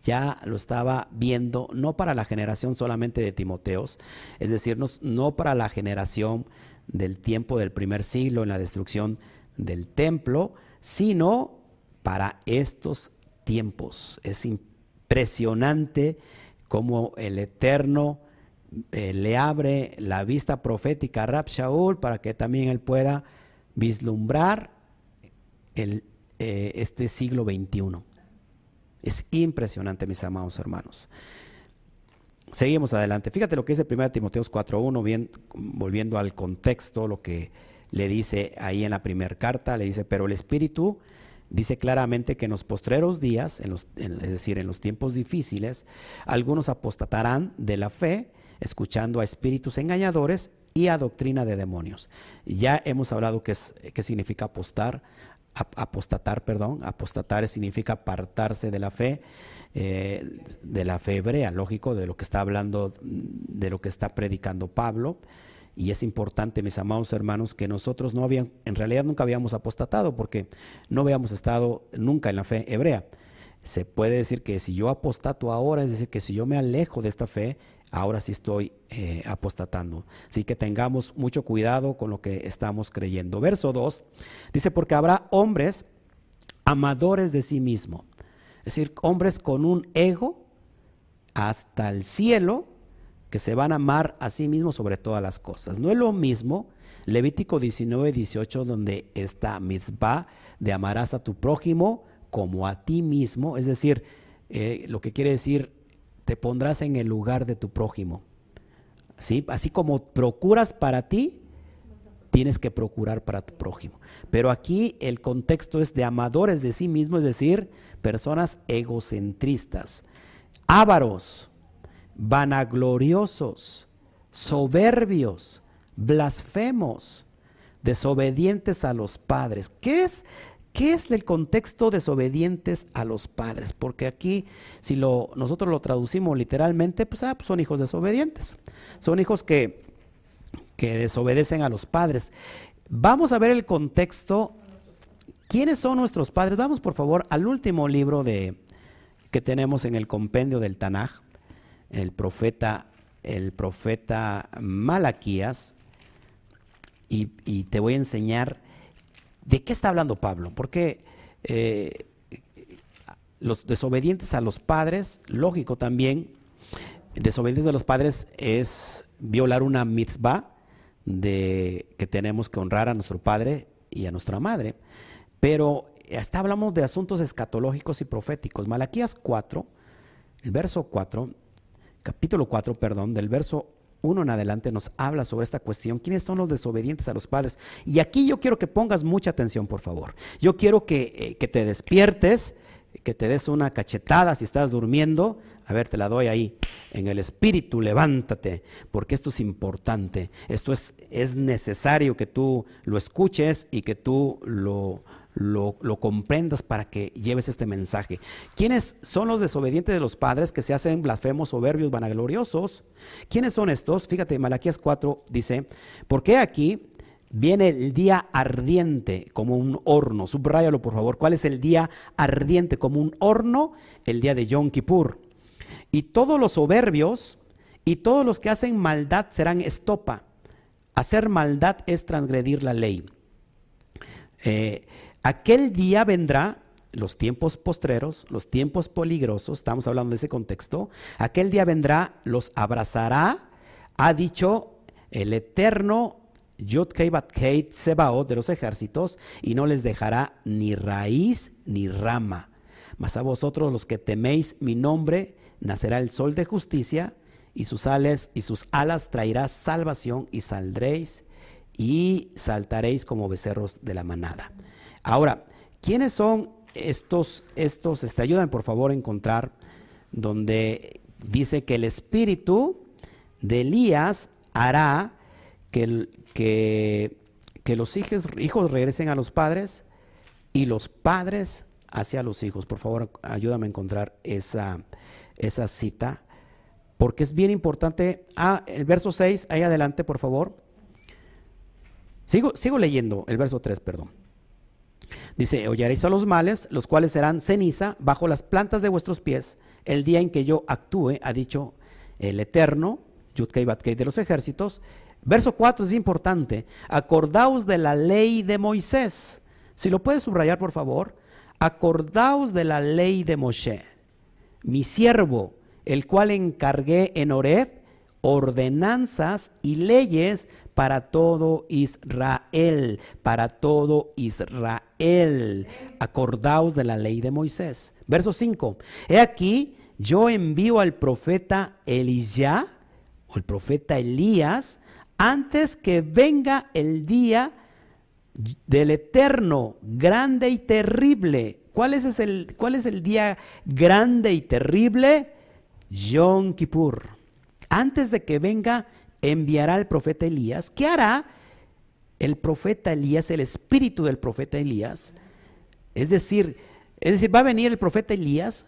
ya lo estaba viendo no para la generación solamente de Timoteos, es decir, no, para la generación del tiempo del primer siglo en la destrucción del templo, sino para estos tiempos. Es impresionante cómo el Eterno eh, le abre la vista profética a Rab Shaul para que también él pueda vislumbrar el, eh, este siglo XXI. Es impresionante, mis amados hermanos. Seguimos adelante. Fíjate lo que dice 1 Timoteo 4.1, bien, volviendo al contexto, lo que le dice ahí en la primera carta, le dice, pero el Espíritu dice claramente que en los postreros días, en los, es decir, en los tiempos difíciles, algunos apostatarán de la fe, escuchando a espíritus engañadores y a doctrina de demonios. Ya hemos hablado qué significa apostar, apostatar, perdón, apostatar significa apartarse de la fe, eh, de la fe hebrea, lógico, de lo que está hablando, de lo que está predicando Pablo. Y es importante, mis amados hermanos, que nosotros no habían, en realidad nunca habíamos apostatado, porque no habíamos estado nunca en la fe hebrea. Se puede decir que si yo apostato ahora, es decir, que si yo me alejo de esta fe, ahora sí estoy eh, apostatando. Así que tengamos mucho cuidado con lo que estamos creyendo. Verso 2 dice, porque habrá hombres amadores de sí mismo, es decir, hombres con un ego hasta el cielo que se van a amar a sí mismos sobre todas las cosas. No es lo mismo Levítico 19, 18, donde está mitzvah de amarás a tu prójimo como a ti mismo, es decir, eh, lo que quiere decir te pondrás en el lugar de tu prójimo. ¿Sí? Así como procuras para ti, tienes que procurar para tu prójimo. Pero aquí el contexto es de amadores de sí mismo, es decir, personas egocentristas, ávaros, vanagloriosos, soberbios, blasfemos, desobedientes a los padres. ¿Qué es ¿Qué es el contexto desobedientes a los padres? Porque aquí, si lo, nosotros lo traducimos literalmente, pues, ah, pues son hijos desobedientes. Son hijos que, que desobedecen a los padres. Vamos a ver el contexto ¿Quiénes son nuestros padres? Vamos por favor al último libro de, que tenemos en el compendio del Tanaj, el profeta, el profeta Malaquías, y, te voy a enseñar de qué está hablando Pablo, porque eh, los desobedientes a los padres, lógico también, desobedientes a los padres es violar una mitzvah de que tenemos que honrar a nuestro padre y a nuestra madre. Pero hasta hablamos de asuntos escatológicos y proféticos. Malaquías 4, el verso 4, capítulo 4, perdón, del verso 1 en adelante nos habla sobre esta cuestión. ¿Quiénes son los desobedientes a los padres? Y aquí yo quiero que pongas mucha atención, por favor. Yo quiero que, eh, que te despiertes, que te des una cachetada si estás durmiendo. A ver, te la doy ahí. En el espíritu, levántate, porque esto es importante. Esto es, es necesario que tú lo escuches y que tú lo, lo, comprendas para que lleves este mensaje. ¿Quiénes son los desobedientes de los padres que se hacen blasfemos, soberbios, vanagloriosos? ¿Quiénes son estos? Fíjate, Malaquías 4 dice, ¿por qué aquí viene el día ardiente como un horno? Subráyalo por favor. ¿Cuál es el día ardiente como un horno? El día de Yom Kippur. Y todos los soberbios y todos los que hacen maldad serán estopa. Hacer maldad es transgredir la ley. Eh, Aquel día vendrá, los tiempos postreros, los tiempos peligrosos, estamos hablando de ese contexto, aquel día vendrá, los abrazará, ha dicho el eterno Yudkei Sebaot de los ejércitos, y no les dejará ni raíz ni rama. Mas a vosotros los que teméis mi nombre, nacerá el sol de justicia, y sus alas y sus alas traerá salvación, y saldréis y saltaréis como becerros de la manada. Ahora, ¿quiénes son estos, estos, este, ayudan por favor a encontrar donde dice que el espíritu de Elías hará que, que, los hijos, hijos regresen a los padres y los padres hacia los hijos. Por favor, ayúdame a encontrar esa, esa cita, porque es bien importante. Ah, el verso 6, ahí adelante, por favor. Sigo, sigo leyendo, el verso 3, perdón. Dice, oyeréis a los males, los cuales serán ceniza bajo las plantas de vuestros pies, el día en que yo actúe, ha dicho el Eterno, Yudkei Batkei de los ejércitos. Verso 4 es importante. Acordaos de la ley de Moisés. Si lo puedes subrayar, por favor. Acordaos de la ley de Moshe, mi siervo, el cual encargué en Oreb ordenanzas y leyes para todo Israel, para todo Israel. Acordaos de la ley de Moisés. Verso 5. He aquí, yo envío al profeta Elisá, o el profeta Elías, antes que venga el día del eterno, grande y terrible. ¿Cuál es el, es el día grande y terrible? Yom Kippur. Antes de que venga enviará al profeta Elías. ¿Qué hará el profeta Elías, el espíritu del profeta Elías? Es decir, es decir, ¿va a venir el profeta Elías?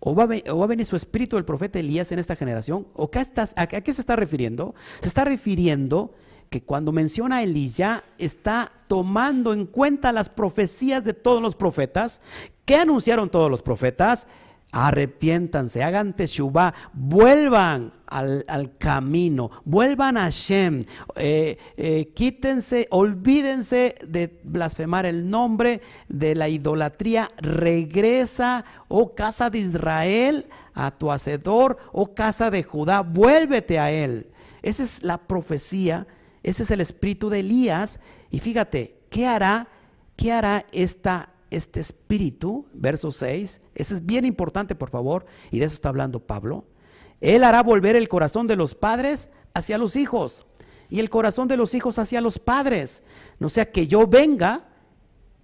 ¿O va, a, venir su espíritu del profeta Elías en esta generación? ¿O qué estás, a, qué se está refiriendo? Se está refiriendo que cuando menciona a Elías está tomando en cuenta las profecías de todos los profetas. ¿Qué anunciaron todos los profetas? Arrepiéntanse, hagan teshuvah, vuelvan al, camino, vuelvan a Shem, eh, eh, quítense, olvídense de blasfemar el nombre de la idolatría, regresa, oh casa de Israel, a tu hacedor, oh casa de Judá, vuélvete a él. Esa es la profecía, ese es el espíritu de Elías, y fíjate, ¿qué hará? ¿Qué hará esta este espíritu, verso 6, ese es bien importante, por favor, y de eso está hablando Pablo. Él hará volver el corazón de los padres hacia los hijos y el corazón de los hijos hacia los padres. No sea que yo venga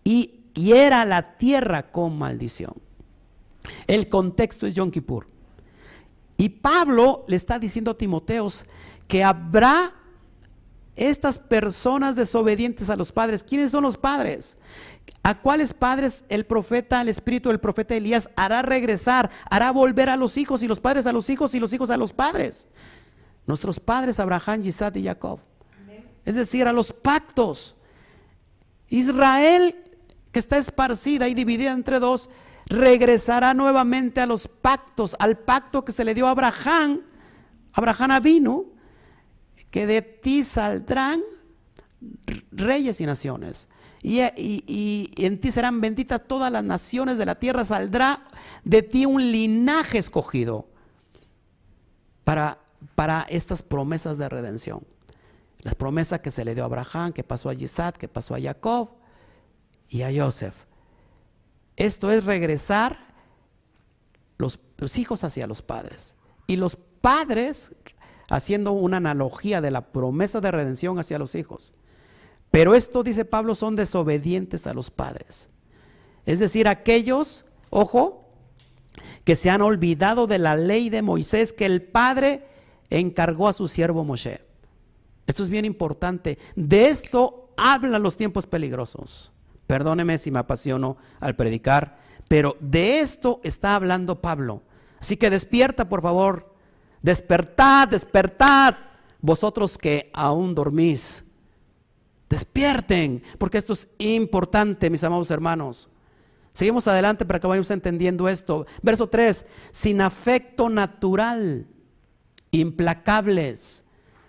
y hiera la tierra con maldición. El contexto es Yom Kippur. Y Pablo le está diciendo a Timoteos que habrá estas personas desobedientes a los padres. ¿Quiénes son los padres? ¿A cuáles padres el profeta, el espíritu del profeta Elías hará regresar, hará volver a los hijos y los padres a los hijos y los hijos a los padres? Nuestros padres Abraham, Isaac y Jacob. Es decir, a los pactos. Israel que está esparcida y dividida entre dos, regresará nuevamente a los pactos, al pacto que se le dio a Abraham, Abraham vino, que de ti saldrán reyes y naciones. Y, en ti serán benditas todas las naciones de la tierra, saldrá de ti un linaje escogido para, para estas promesas de redención. Las promesas que se le dio a Abraham, que pasó a Isaac, que pasó a Jacob y a Joseph. Esto es regresar los, hijos hacia los padres. Y los padres, haciendo una analogía de la promesa de redención hacia los hijos. Pero esto, dice Pablo, son desobedientes a los padres. Es decir, aquellos, ojo, que se han olvidado de la ley de Moisés que el Padre encargó a su siervo Moshe. Esto es bien importante. De esto hablan los tiempos peligrosos. Perdóneme si me apasiono al predicar, pero de esto está hablando Pablo. Así que despierta, por favor. Despertad, despertad, vosotros que aún dormís. Despierten, porque esto es importante, mis amados hermanos. Seguimos adelante para que vayamos entendiendo esto. Verso 3, sin afecto natural, implacables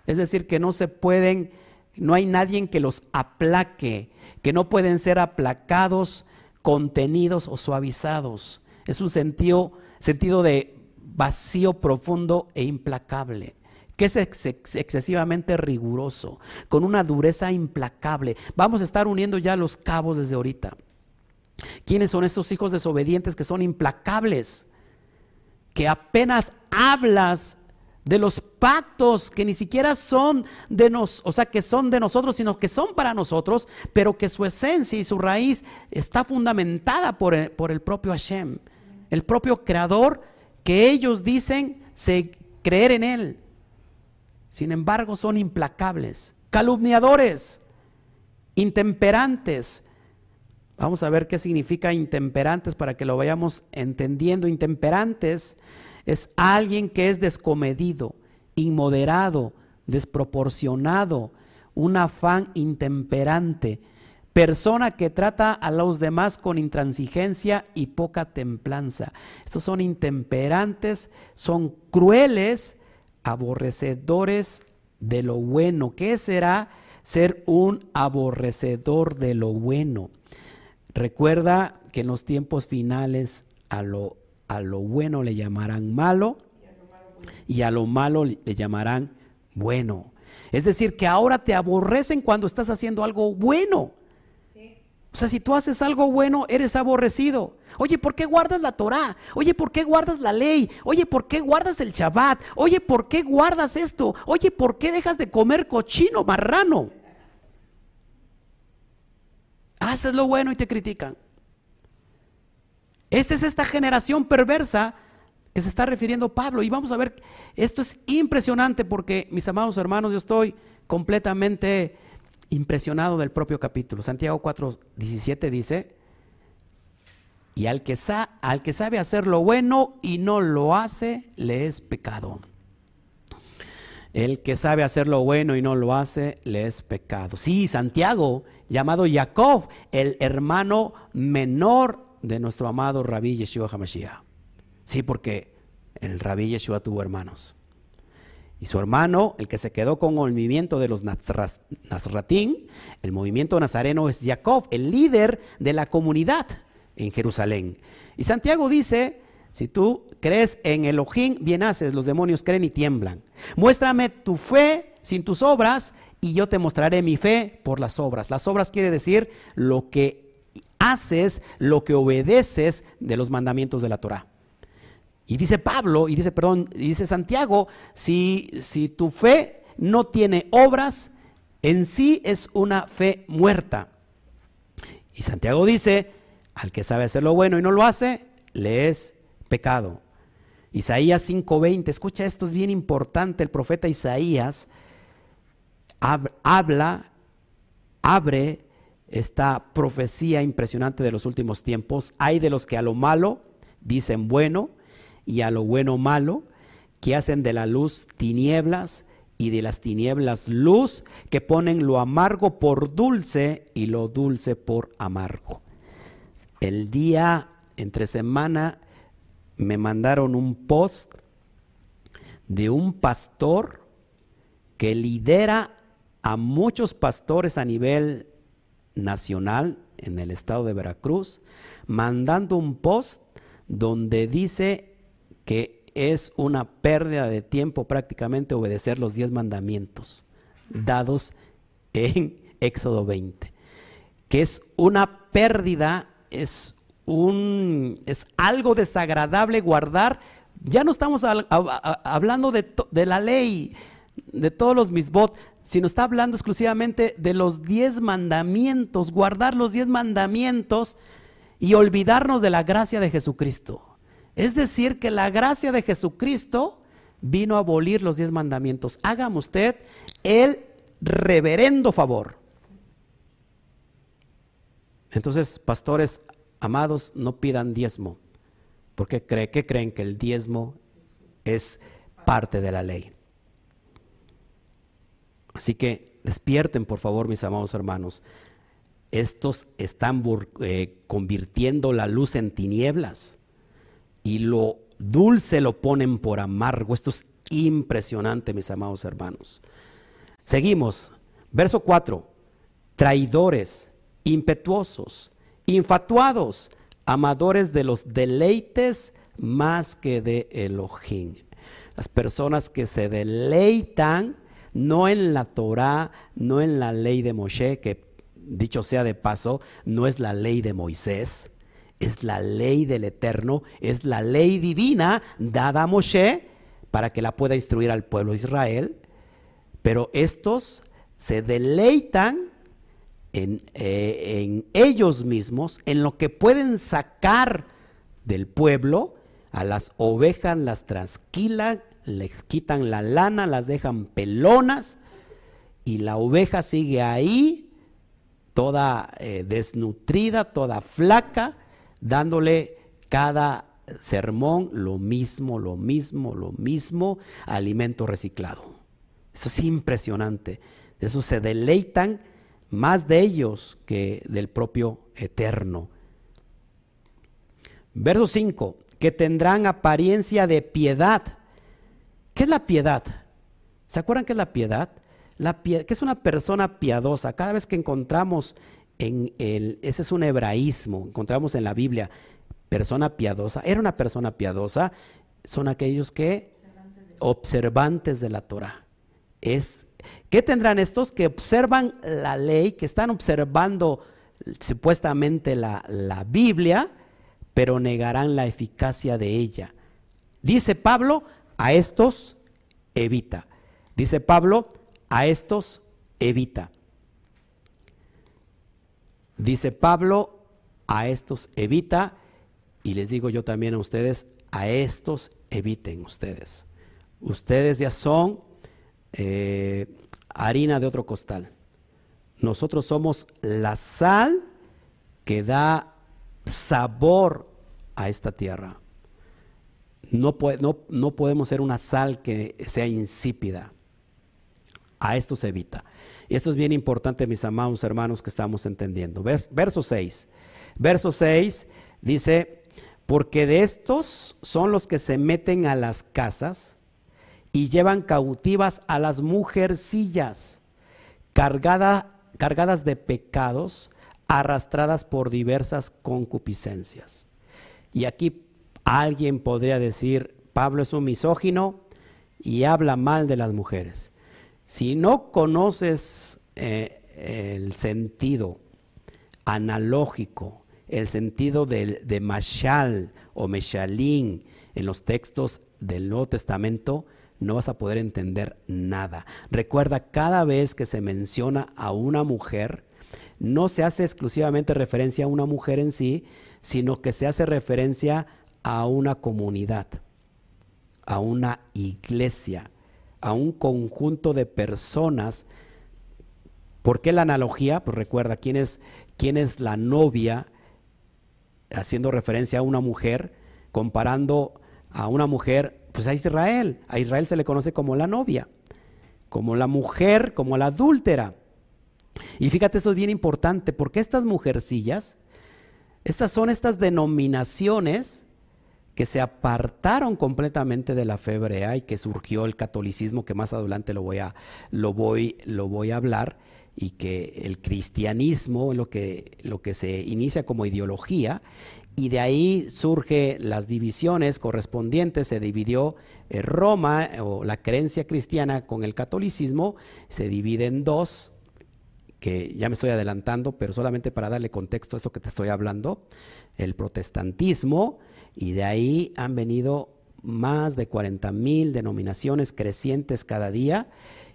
es decir, que no se pueden, no hay nadie que los aplaque, que no pueden ser aplacados, contenidos o suavizados. Es un sentido, sentido de vacío profundo e implacable que es excesivamente riguroso, con una dureza implacable. Vamos a estar uniendo ya los cabos desde ahorita. ¿Quiénes son estos hijos desobedientes que son implacables? Que apenas hablas de los pactos que ni siquiera son de nos, o sea, que son de nosotros, sino que son para nosotros, pero que su esencia y su raíz está fundamentada por el, por el propio Hashem, el propio creador que ellos dicen se creer en él. Sin embargo, son implacables, calumniadores, intemperantes. Vamos a ver qué significa intemperantes para que lo vayamos entendiendo. Intemperantes es alguien que es descomedido, inmoderado, desproporcionado, un afán intemperante, persona que trata a los demás con intransigencia y poca templanza. Estos son intemperantes, son crueles, aborrecedores de lo bueno. ¿Qué será ser un aborrecedor de lo bueno? Recuerda que en los tiempos finales a lo a lo bueno le llamarán malo y a lo malo le llamarán bueno. Es decir, que ahora te aborrecen cuando estás haciendo algo bueno. O sea, si tú haces algo bueno, eres aborrecido. Oye, ¿por qué guardas la Torah? Oye, ¿por qué guardas la ley? Oye, ¿por qué guardas el Shabbat? Oye, ¿por qué guardas esto? Oye, ¿por qué dejas de comer cochino, marrano? Haces lo bueno y te critican. Esta es esta generación perversa que se está refiriendo Pablo. Y vamos a ver, esto es impresionante porque, mis amados hermanos, yo estoy completamente impresionado del propio capítulo. Santiago 4, 17 dice, y al que, al que sabe hacer lo bueno y no lo hace, le es pecado. El que sabe hacer lo bueno y no lo hace, le es pecado. Sí, Santiago, llamado Jacob, el hermano menor de nuestro amado Rabí Yeshua HaMashiach. Sí, porque el Rabí Yeshua tuvo hermanos. Y su hermano, el que se quedó con el movimiento de los Nazratín, el movimiento nazareno es Jacob, el líder de la comunidad en Jerusalén. Y Santiago dice, si tú crees en Elohim, bien haces, los demonios creen y tiemblan. Muéstrame tu fe sin tus obras y yo te mostraré mi fe por las obras. Las obras quiere decir lo que haces lo que obedeces de los mandamientos de la Torah. Y dice Pablo, y dice, perdón, y dice Santiago, si, si tu fe no tiene obras, en sí es una fe muerta. Y Santiago dice, al que sabe hacer lo bueno y no lo hace, le es pecado. Isaías 5:20, escucha esto, es bien importante, el profeta Isaías habla, abre esta profecía impresionante de los últimos tiempos. Hay de los que a lo malo dicen bueno y a lo bueno malo, que hacen de la luz tinieblas y de las tinieblas luz, que ponen lo amargo por dulce y lo dulce por amargo. El día entre semana me mandaron un post de un pastor que lidera a muchos pastores a nivel nacional en el estado de Veracruz, mandando un post donde dice que es una pérdida de tiempo prácticamente obedecer los diez mandamientos dados en Éxodo 20, que es una pérdida, es, un, es algo desagradable guardar, ya no estamos hablando de, de, la ley, de todos los misbot, sino está hablando exclusivamente de los diez mandamientos, guardar los diez mandamientos y olvidarnos de la gracia de Jesucristo. Es decir, que la gracia de Jesucristo vino a abolir los diez mandamientos. Hágame usted el reverendo favor. Entonces, pastores amados, no pidan diezmo, porque cree, que creen que el diezmo es parte de la ley. Así que despierten, por favor, mis amados hermanos. Estos están eh, convirtiendo la luz en tinieblas y lo dulce lo ponen por amargo. Esto es impresionante, mis amados hermanos. Seguimos. Verso 4. Traidores, impetuosos, infatuados, amadores de los deleites más que de Elohim. Las personas que se deleitan no en la Torah, no en la ley de Moshe, que dicho sea de paso, no es la ley de Moisés, es la ley del Eterno, es la ley divina dada a Moshe para que la pueda instruir al pueblo de Israel. Pero estos se deleitan en, eh, en ellos mismos, en lo que pueden sacar del pueblo, a las ovejas las trasquilan, les quitan la lana, las dejan pelonas y la oveja sigue ahí, toda eh, desnutrida, toda flaca, dándole cada sermón lo mismo, lo mismo, lo mismo, alimento reciclado. Eso es impresionante. De eso se deleitan más de ellos que del propio eterno. Verso 5, que tendrán apariencia de piedad ¿Qué es la piedad? ¿Se acuerdan qué es la piedad? La que es una persona piadosa. Cada vez que encontramos en el, ese es un hebraísmo, encontramos en la Biblia, persona piadosa, era una persona piadosa, son aquellos que observantes de la Torah. Es, ¿Qué tendrán estos que observan la ley, que están observando supuestamente la, la Biblia, pero negarán la eficacia de ella? Dice Pablo, a estos evita. Dice Pablo, a estos evita. Dice Pablo, a estos evita. Y les digo yo también a ustedes, a estos eviten ustedes. Ustedes ya son eh, harina de otro costal. Nosotros somos la sal que da sabor a esta tierra. No, no, podemos ser una sal que sea insípida. A esto se evita. Y esto es bien importante, mis amados hermanos, que estamos entendiendo. Verso 6. Verso 6 dice, porque de estos son los que se meten a las casas y llevan cautivas a las mujercillas, cargadas de pecados, arrastradas por diversas concupiscencias. Y aquí Alguien podría decir, Pablo es un misógino y habla mal de las mujeres. Si no conoces eh, el sentido analógico, el sentido de, de mashal o meshalín en los textos del Nuevo Testamento, no vas a poder entender nada. Recuerda, cada vez que se menciona a una mujer, no se hace exclusivamente referencia a una mujer en sí, sino que se hace referencia a a una comunidad, a una iglesia, a un conjunto de personas. ¿Por qué la analogía? Pues recuerda, ¿quién es, quién es la novia? Haciendo referencia a una mujer, comparando a una mujer, pues a Israel. A Israel se le conoce como la novia, como la mujer, como la adúltera. Y fíjate, eso es bien importante, porque estas mujercillas, Estas son estas denominaciones que se apartaron completamente de la fe hebrea y que surgió el catolicismo, que más adelante lo voy a, lo voy, lo voy a hablar, y que el cristianismo, lo que, lo que se inicia como ideología, y de ahí surge las divisiones correspondientes, se dividió eh, Roma o la creencia cristiana con el catolicismo, se divide en dos, que ya me estoy adelantando, pero solamente para darle contexto a esto que te estoy hablando, el protestantismo, y de ahí han venido más de 40 mil denominaciones crecientes cada día.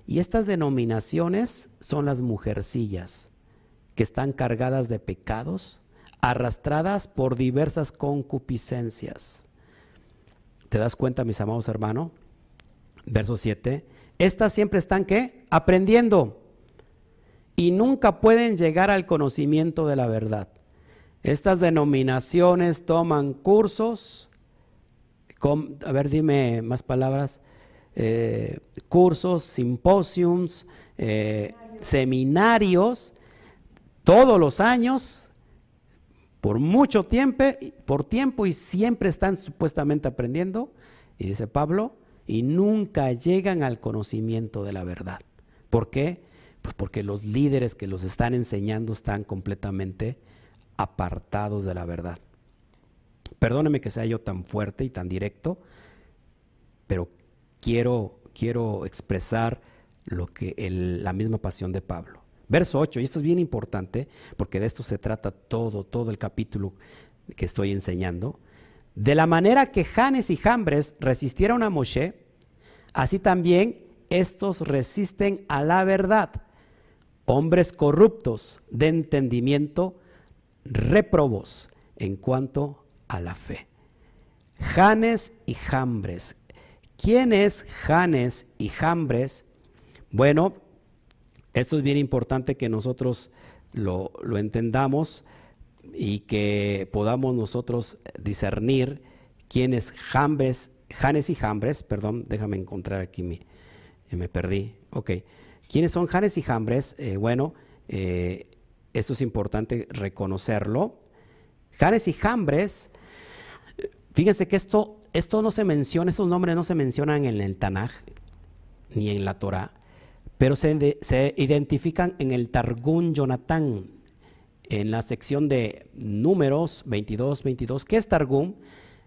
Y estas denominaciones son las mujercillas, que están cargadas de pecados, arrastradas por diversas concupiscencias. ¿Te das cuenta, mis amados hermanos? Verso 7. Estas siempre están ¿qué? Aprendiendo y nunca pueden llegar al conocimiento de la verdad. Estas denominaciones toman cursos, a ver, dime más palabras, eh, cursos, simposiums, eh, seminarios, todos los años, por mucho tiempo, por tiempo y siempre están supuestamente aprendiendo, y dice Pablo, y nunca llegan al conocimiento de la verdad. ¿Por qué? Pues porque los líderes que los están enseñando están completamente apartados de la verdad. Perdóneme que sea yo tan fuerte y tan directo, pero quiero, quiero expresar lo que la misma pasión de Pablo. Verso 8, y esto es bien importante porque de esto se trata todo, todo el capítulo que estoy enseñando. De la manera que Janes y Jambres resistieron a Moshe, así también estos resisten a la verdad. Hombres corruptos de entendimiento, reprobos en cuanto a la fe. Janes y Jambres. ¿Quién es Janes y Jambres? Bueno, esto es bien importante que nosotros lo, entendamos y que podamos nosotros discernir quién es Jambres, Janes y Jambres, perdón, déjame encontrar aquí mi, me perdí, ok. ¿Quiénes son Janes y Jambres? Eh, bueno, eh, esto es importante reconocerlo. Janes y Jambres, fíjense que esto, esto no se menciona, estos nombres no se mencionan en el Tanaj ni en la Torah, pero se, se identifican en el Targum Jonathan, en la sección de números 22, 22. ¿Qué es Targum?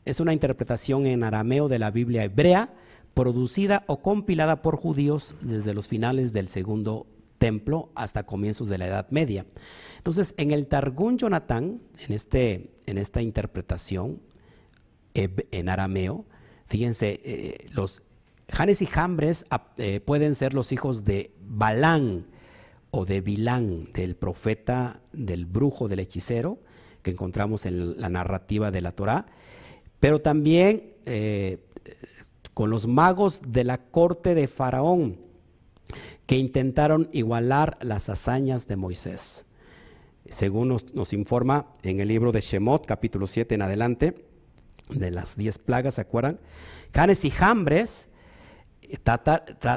Es una interpretación en arameo de la Biblia hebrea, producida o compilada por judíos desde los finales del segundo templo hasta comienzos de la Edad Media. Entonces, en el Targum Jonathan, en, este, en esta interpretación en arameo, fíjense, eh, los Janes y Jambres eh, pueden ser los hijos de Balán o de Bilán, del profeta, del brujo, del hechicero, que encontramos en la narrativa de la Torá, pero también eh, con los magos de la corte de Faraón, que intentaron igualar las hazañas de Moisés. Según nos, informa en el libro de Shemot, capítulo 7 en adelante, de las diez plagas, ¿se acuerdan? Canes y Jambres eh,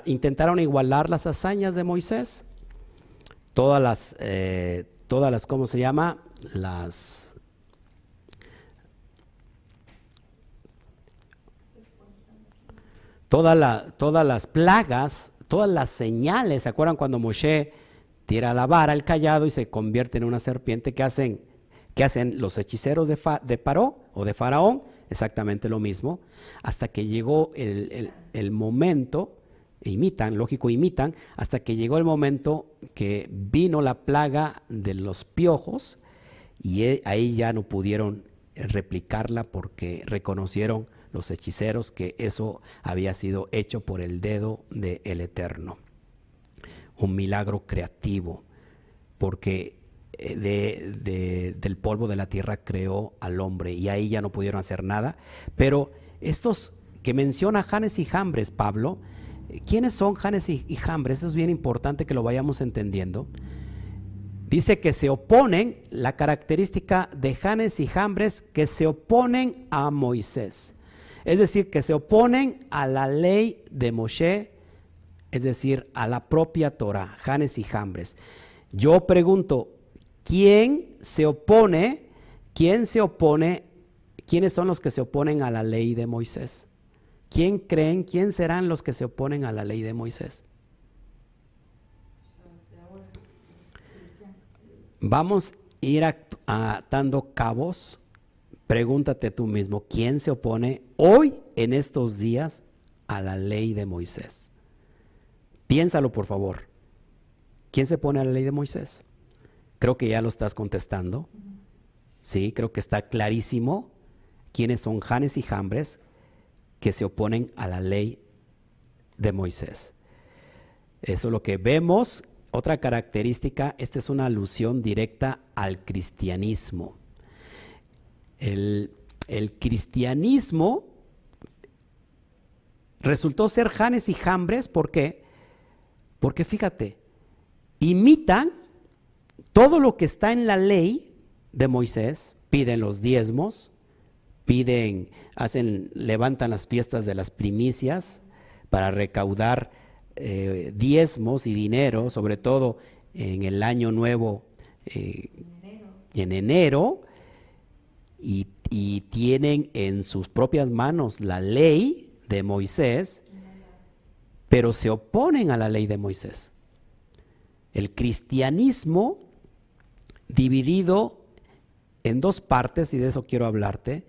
intentaron igualar las hazañas de Moisés. Todas las, eh, todas las, ¿cómo se llama? Las... Toda todas las plagas todas las señales. ¿Se acuerdan cuando Moshe tira la vara, el callado y se convierte en una serpiente? ¿Qué hacen, qué hacen los hechiceros de, de Paró o de Faraón? Exactamente lo mismo. Hasta que llegó el, momento, e imitan, lógico, imitan, hasta que llegó el momento que vino la plaga de los piojos y e, ahí ya no pudieron replicarla porque reconocieron los hechiceros que eso había sido hecho por el dedo del Eterno. Un milagro creativo, porque eh, de, del polvo de la tierra creó al hombre y ahí ya no pudieron hacer nada. Pero estos que menciona Janes y Jambres, Pablo, ¿quiénes son Janes y, y Jambres? Eso es bien importante que lo vayamos entendiendo. Dice que se oponen, la característica de Janes y Jambres, que se oponen a Moisés. Es decir, que se oponen a la ley de Moshe, es decir, a la propia Torah, Janes y Jambres. Yo pregunto, ¿quién se opone? ¿quién se opone? ¿Quiénes son los que se oponen a la ley de Moisés? ¿Quién creen? ¿Quién serán los que se oponen a la ley de Moisés? Vamos a ir atando cabos. Pregúntate tú mismo, ¿quién se opone hoy en estos días a la ley de Moisés? Piénsalo, por favor. ¿Quién se opone a la ley de Moisés? Creo que ya lo estás contestando. Sí, creo que está clarísimo quiénes son Janes y Jambres que se oponen a la ley de Moisés. Eso es lo que vemos. Otra característica, esta es una alusión directa al cristianismo. El, el cristianismo resultó ser Janes y Jambres, ¿por qué? Porque fíjate, imitan todo lo que está en la ley de Moisés, piden los diezmos, piden, hacen, levantan las fiestas de las primicias para recaudar eh, diezmos y dinero, sobre todo en el año nuevo, eh, en enero, y, tienen en sus propias manos la ley de Moisés, pero se oponen a la ley de Moisés. El cristianismo dividido en dos partes, y de eso quiero hablarte,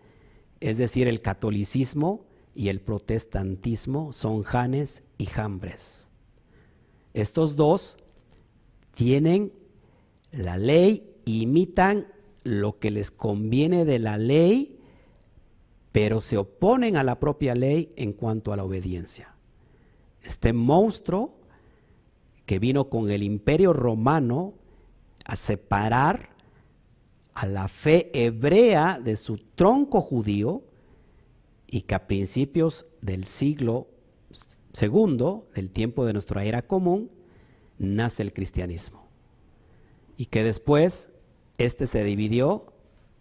es decir, el catolicismo y el protestantismo son Janes y Jambres. Estos dos tienen la ley, imitan lo que les conviene de la ley, pero se oponen a la propia ley en cuanto a la obediencia. Este monstruo que vino con el imperio romano a separar a la fe hebrea de su tronco judío y que a principios del siglo segundo, del tiempo de nuestra era común, nace el cristianismo. Y que después este se dividió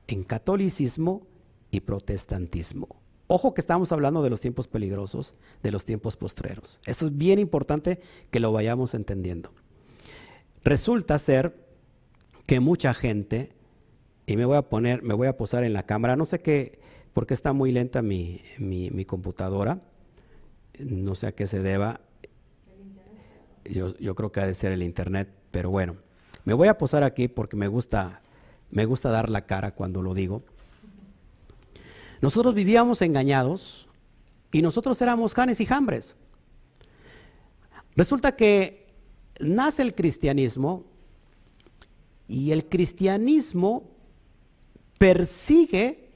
en catolicismo y protestantismo. Ojo que estamos hablando de los tiempos peligrosos, de los tiempos postreros. Esto es bien importante que lo vayamos entendiendo. Resulta ser que mucha gente, y me voy a poner, me voy a posar en la cámara, no sé qué, porque está muy lenta mi, mi, computadora, no sé a qué se deba, yo, yo, creo que ha de ser el internet, pero bueno, me voy a posar aquí porque me gusta, me gusta dar la cara cuando lo digo. Nosotros vivíamos engañados y nosotros éramos canes y jambres. Resulta que nace el cristianismo y el cristianismo persigue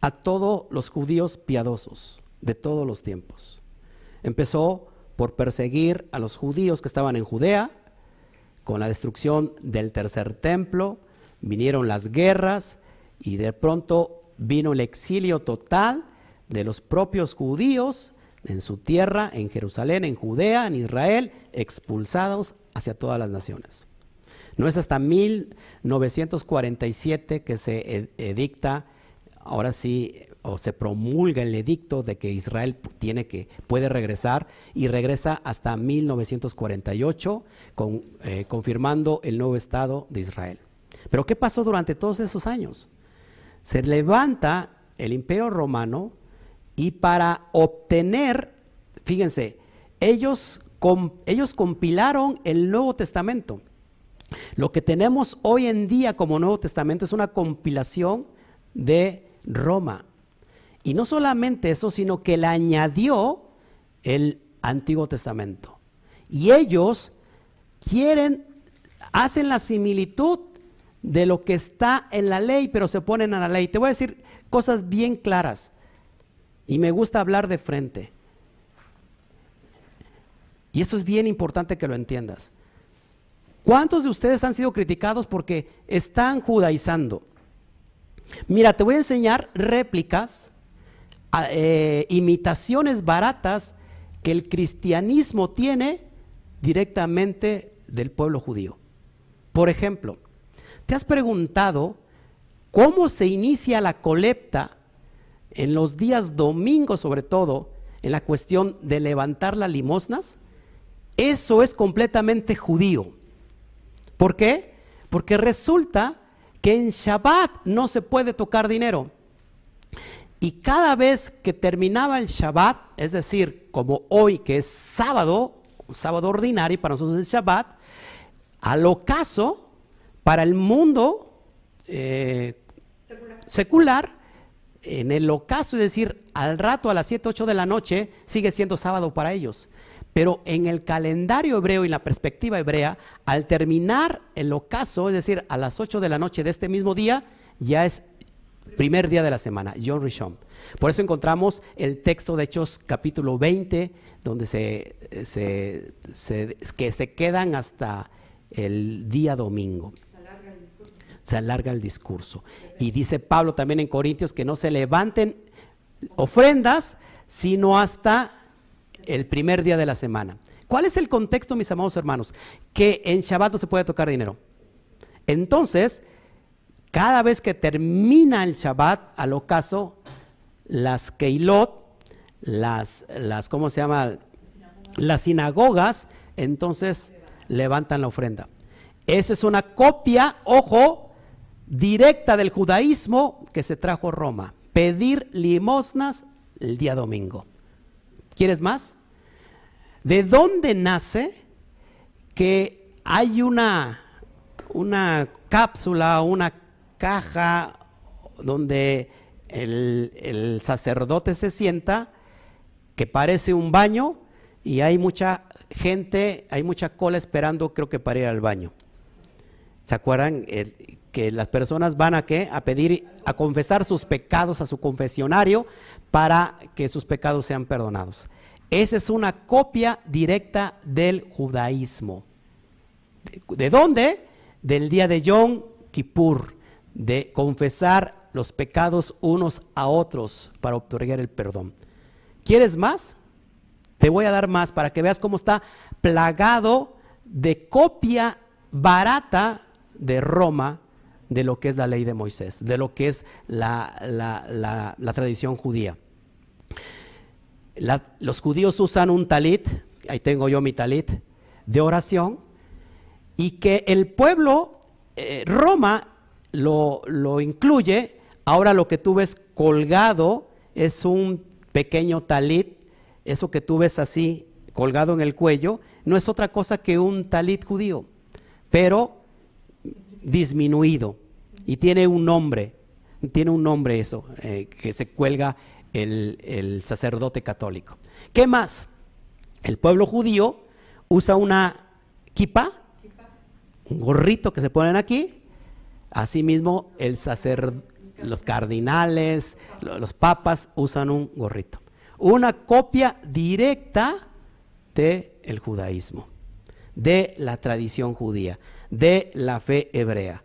a todos los judíos piadosos de todos los tiempos. Empezó por perseguir a los judíos que estaban en Judea, con la destrucción del tercer templo, vinieron las guerras y de pronto vino el exilio total de los propios judíos en su tierra, en Jerusalén, en Judea, en Israel, expulsados hacia todas las naciones. No es hasta 1947 que se edicta, ahora sí, o se promulga el edicto de que Israel tiene que, puede regresar y regresa hasta 1948 eh, confirmando el nuevo Estado de Israel. Pero ¿qué pasó durante todos esos años? Se levanta el imperio romano y para obtener, fíjense, ellos, ellos compilaron el Nuevo Testamento. Lo que tenemos hoy en día como Nuevo Testamento es una compilación de Roma. Y no solamente eso, sino que le añadió el Antiguo Testamento. Y ellos quieren, hacen la similitud de lo que está en la ley, pero se ponen a la ley. Te voy a decir cosas bien claras. Y me gusta hablar de frente. Y esto es bien importante que lo entiendas. ¿Cuántos de ustedes han sido criticados porque están judaizando? Mira, te voy a enseñar réplicas, eh, imitaciones baratas que el cristianismo tiene directamente del pueblo judío. Por ejemplo, ¿te has preguntado cómo se inicia la colecta en los días domingos, sobre todo, en la cuestión de levantar las limosnas? Eso es completamente judío. ¿Por qué? Porque resulta que en Shabbat no se puede tocar dinero. Y cada vez que terminaba el Shabbat, es decir, como hoy que es sábado, sábado ordinario para nosotros es Shabbat, al ocaso, para el mundo eh, secular. en el ocaso, es decir, al rato a las 7, 8 de la noche, sigue siendo sábado para ellos. Pero en el calendario hebreo y la perspectiva hebrea, al terminar el ocaso, es decir, a las 8 de la noche de este mismo día, ya es primer día de la semana, John Rishon. Por eso encontramos el texto de Hechos capítulo 20, donde se, que se quedan hasta el día domingo. Se alarga el discurso. Y dice Pablo también en Corintios que no se levanten ofrendas, sino hasta el primer día de la semana. ¿Cuál es el contexto, mis amados hermanos? Que en Shabbat no se puede tocar dinero. Entonces, cada vez que termina el Shabbat, al ocaso, las Keilot, las, las, ¿cómo se llama? Las sinagogas, entonces levantan la ofrenda. Esa es una copia, ojo, directa del judaísmo que se trajo Roma. Pedir limosnas el día domingo. ¿Quieres más? ¿De dónde nace que hay una, una cápsula, una caja donde el, sacerdote se sienta, que parece un baño, y hay mucha gente, hay mucha cola esperando, creo que para ir al baño. ¿Se acuerdan? Que las personas van a qué? A pedir, a confesar sus pecados a su confesionario para que sus pecados sean perdonados. Esa es una copia directa del judaísmo. ¿De dónde? Del día de Yom Kippur de confesar los pecados unos a otros para otorgar el perdón. ¿Quieres más? Te voy a dar más para que veas cómo está plagado de copia barata de Roma de lo que es la ley de Moisés, de lo que es la, tradición judía. los judíos usan un talit, ahí tengo yo mi talit, de oración, y que el pueblo, eh, Roma, lo, incluye. Ahora lo que tú ves colgado es un pequeño talit, eso que tú ves así colgado en el cuello, no es otra cosa que un talit judío, pero disminuido y tiene un nombre, tiene un nombre eso, eh, que se cuelga el, el, sacerdote católico. ¿Qué más? El pueblo judío usa una kipa, un gorrito que se ponen aquí, Asimismo, el los cardinales, los papas usan un gorrito. Una copia directa del judaísmo, de la tradición judía, de la fe hebrea.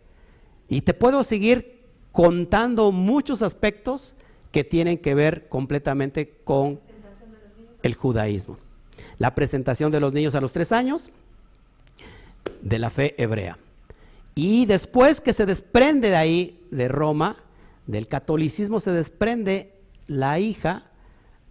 Y te puedo seguir contando muchos aspectos que tienen que ver completamente con el judaísmo. La presentación de los niños a los tres años, de la fe hebrea. Y después que se desprende de ahí, de Roma, del catolicismo, se desprende la hija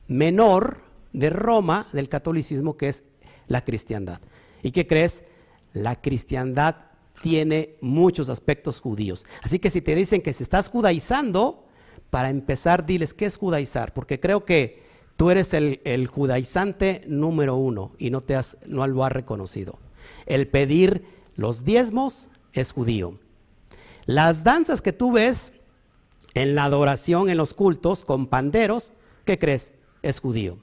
menor de Roma del catolicismo, que es la cristiandad. ¿Y qué crees? La cristiandad tiene muchos aspectos judíos. Así que si te dicen que se estás judaizando, para empezar, diles qué es judaizar, porque creo que tú eres el, el judaizante número uno y no, te has, no lo has reconocido. El pedir los diezmos es judío. Las danzas que tú ves en la adoración, en los cultos, con panderos, ¿qué crees? Es judío.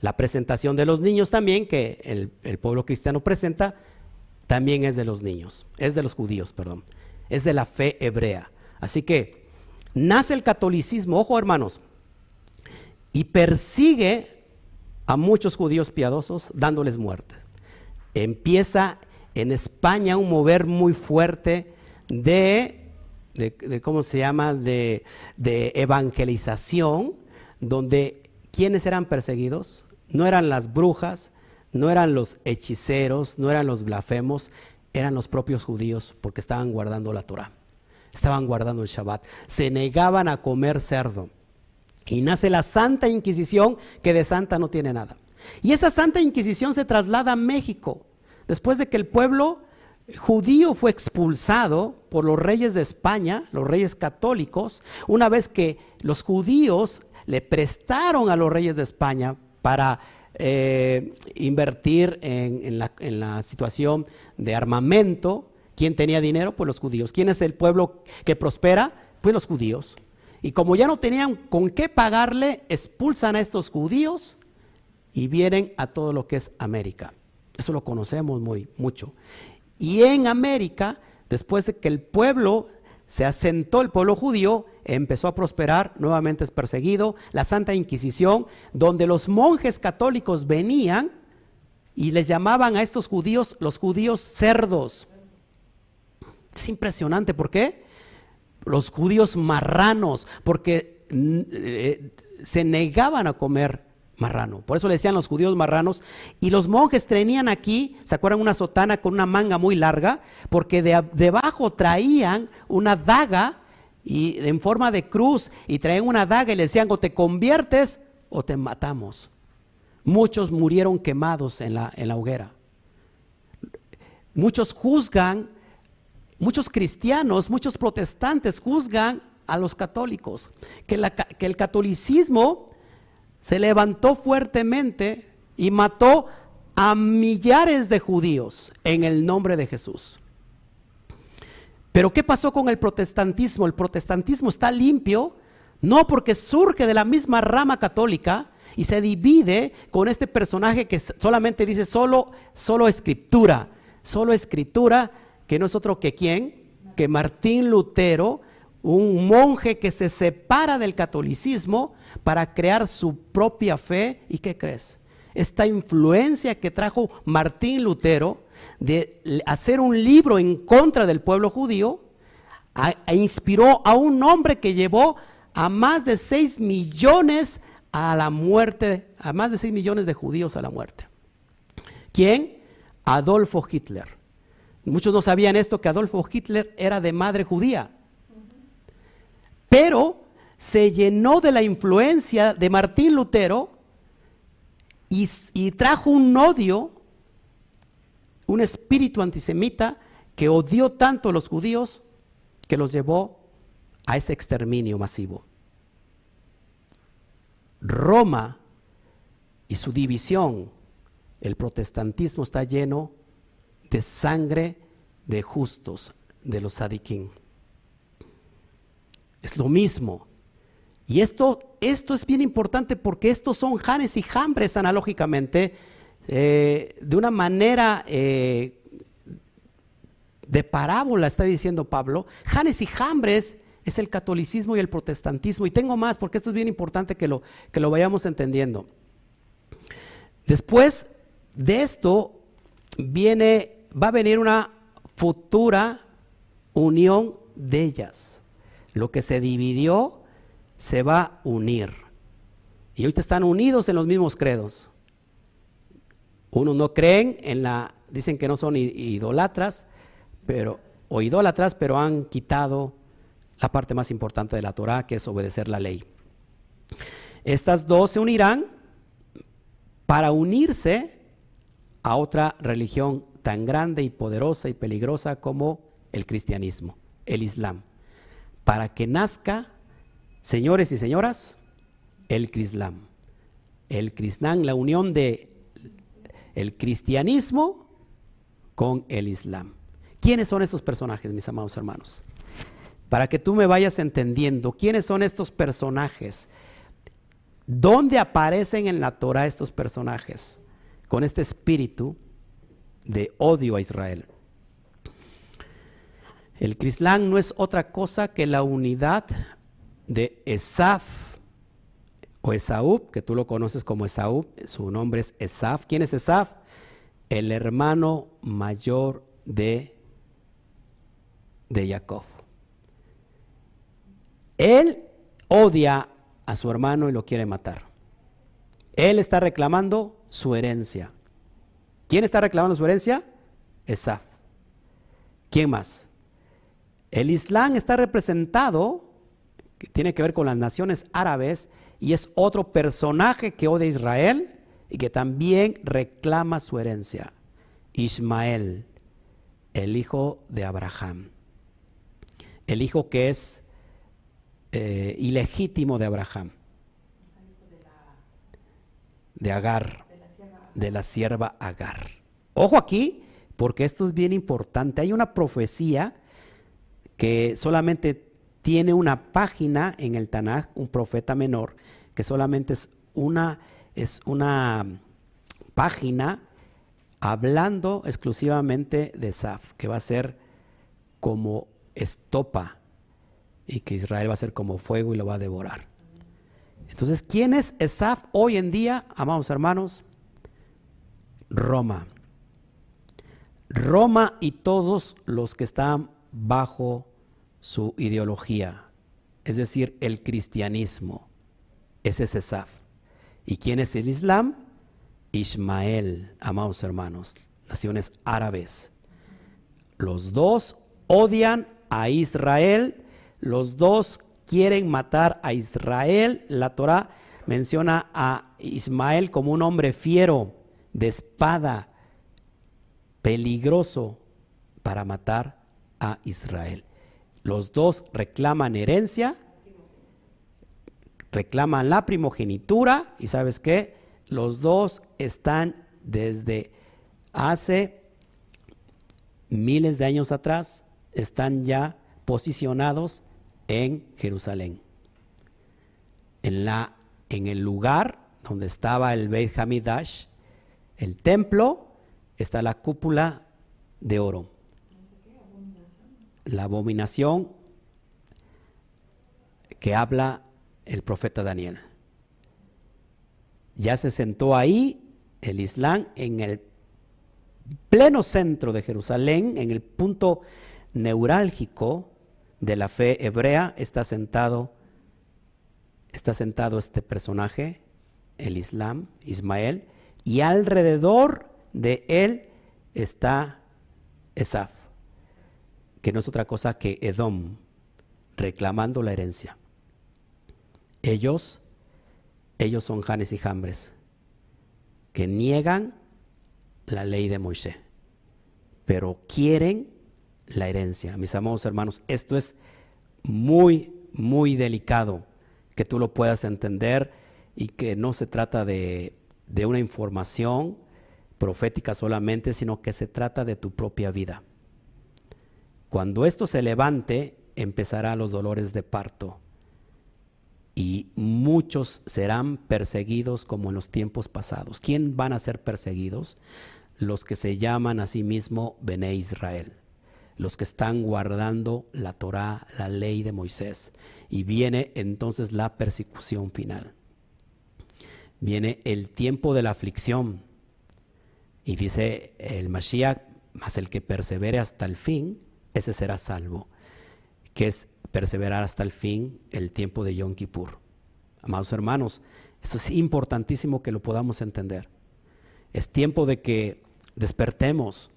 La presentación de los niños también, que el, pueblo cristiano presenta, también es de los niños, es de los judíos, perdón, es de la fe hebrea. Así que nace el catolicismo, ojo hermanos, y persigue a muchos judíos piadosos dándoles muerte. Empieza en España un mover muy fuerte de, de, ¿cómo se llama?, de, de evangelización, donde quienes eran perseguidos no eran las brujas, no eran los hechiceros, no eran los blasfemos, eran los propios judíos porque estaban guardando la Torah, estaban guardando el Shabbat, se negaban a comer cerdo. Y nace la Santa Inquisición que de santa no tiene nada. Y esa Santa Inquisición se traslada a México. Después de que el pueblo judío fue expulsado por los reyes de España, los reyes católicos, una vez que los judíos le prestaron a los reyes de España para eh, invertir en, la, en, la, situación de armamento. ¿Quién tenía dinero? Pues los judíos. ¿Quién es el pueblo que prospera? Pues los judíos. Y como ya no tenían con qué pagarle, expulsan a estos judíos y vienen a todo lo que es América. Eso lo conocemos muy mucho. Y en América, después de que el pueblo se asentó, el pueblo judío empezó a prosperar, nuevamente es perseguido, la Santa Inquisición, donde los monjes católicos venían y les llamaban a estos judíos los judíos cerdos. Es impresionante, ¿por qué? Los judíos marranos, porque eh, se negaban a comer marrano. Por eso le decían los judíos marranos. Y los monjes tenían aquí, ¿se acuerdan? Una sotana con una manga muy larga, porque de, debajo traían una daga y en forma de cruz y traían una daga y le decían o te conviertes o te matamos. Muchos murieron quemados en la, en la hoguera. Muchos juzgan, muchos cristianos, muchos protestantes juzgan a los católicos, que, que el catolicismo se levantó fuertemente y mató a millares de judíos en el nombre de Jesús. Pero ¿qué pasó con el protestantismo? El protestantismo está limpio, no porque surge de la misma rama católica y se divide con este personaje que solamente dice solo, solo escritura, solo escritura, que no es otro que quién, que Martín Lutero, un monje que se separa del catolicismo para crear su propia fe. ¿Y qué crees? Esta influencia que trajo Martín Lutero de hacer un libro en contra del pueblo judío, e inspiró a un hombre que llevó a más de 6 millones a la muerte, a más de 6 millones de judíos a la muerte. ¿Quién? Adolfo Hitler. Muchos no sabían esto, que Adolfo Hitler era de madre judía pero se llenó de la influencia de Martín Lutero y, trajo un odio, un espíritu antisemita que odió tanto a los judíos que los llevó a ese exterminio masivo. Roma y su división, el protestantismo está lleno de sangre de justos, de los sadiquín. Es lo mismo. Y esto, esto es bien importante porque estos son janes y jambres analógicamente, eh, de una manera eh, de parábola, está diciendo Pablo. Janes y jambres es el catolicismo y el protestantismo. Y tengo más porque esto es bien importante que lo, que lo vayamos entendiendo. Después de esto viene, va a venir una futura unión de ellas. Lo que se dividió se va a unir. Y ahorita están unidos en los mismos credos. Unos no creen en la, dicen que no son idolatras, pero, o idólatras, pero han quitado la parte más importante de la Torah, que es obedecer la ley. Estas dos se unirán para unirse a otra religión tan grande y poderosa y peligrosa como el cristianismo, el islam para que nazca, señores y señoras, el Crislam. El Crislam, la unión de el cristianismo con el Islam. ¿Quiénes son estos personajes, mis amados hermanos? Para que tú me vayas entendiendo, ¿quiénes son estos personajes? ¿Dónde aparecen en la Torah estos personajes? Con este espíritu de odio a Israel. El Crislán no es otra cosa que la unidad de Esaf o Esaú, que tú lo conoces como Esaú, su nombre es Esaf. ¿Quién es Esaf? El hermano mayor de, de Jacob. Él odia a su hermano y lo quiere matar. Él está reclamando su herencia. ¿Quién está reclamando su herencia? Esaf. ¿Quién más? El Islam está representado, que tiene que ver con las naciones árabes, y es otro personaje que odia a Israel y que también reclama su herencia. Ismael, el hijo de Abraham, el hijo que es eh, ilegítimo de Abraham, de Agar, de la sierva Agar. Ojo aquí, porque esto es bien importante. Hay una profecía que solamente tiene una página en el Tanaj, un profeta menor, que solamente es una, es una página hablando exclusivamente de Saf, que va a ser como estopa y que Israel va a ser como fuego y lo va a devorar. Entonces, ¿quién es Esaf hoy en día, amados hermanos? Roma. Roma y todos los que están bajo su ideología, es decir, el cristianismo. Ese es Esaf. ¿Y quién es el Islam? Ismael, amados hermanos, naciones árabes. Los dos odian a Israel, los dos quieren matar a Israel. La Torah menciona a Ismael como un hombre fiero, de espada, peligroso para matar a Israel. Los dos reclaman herencia, reclaman la primogenitura y sabes qué, los dos están desde hace miles de años atrás, están ya posicionados en Jerusalén. En, la, en el lugar donde estaba el Beit Hamidash, el templo, está la cúpula de oro. La abominación que habla el profeta Daniel. Ya se sentó ahí el Islam en el pleno centro de Jerusalén, en el punto neurálgico de la fe hebrea, está sentado, está sentado este personaje, el Islam, Ismael, y alrededor de él está Esaf, que no es otra cosa que Edom, reclamando la herencia. Ellos, ellos son Janes y Jambres, que niegan la ley de Moisés, pero quieren la herencia. Mis amados hermanos, esto es muy, muy delicado que tú lo puedas entender y que no se trata de, de una información profética solamente, sino que se trata de tu propia vida. Cuando esto se levante, empezará los dolores de parto y muchos serán perseguidos como en los tiempos pasados. ¿Quién van a ser perseguidos? Los que se llaman a sí mismo Bene Israel, los que están guardando la Torá, la ley de Moisés. Y viene entonces la persecución final. Viene el tiempo de la aflicción. Y dice el Mashiach, mas el que persevere hasta el fin, ese será salvo. Que es perseverar hasta el fin el tiempo de Yom Kippur. Amados hermanos, eso es importantísimo que lo podamos entender. Es tiempo de que despertemos,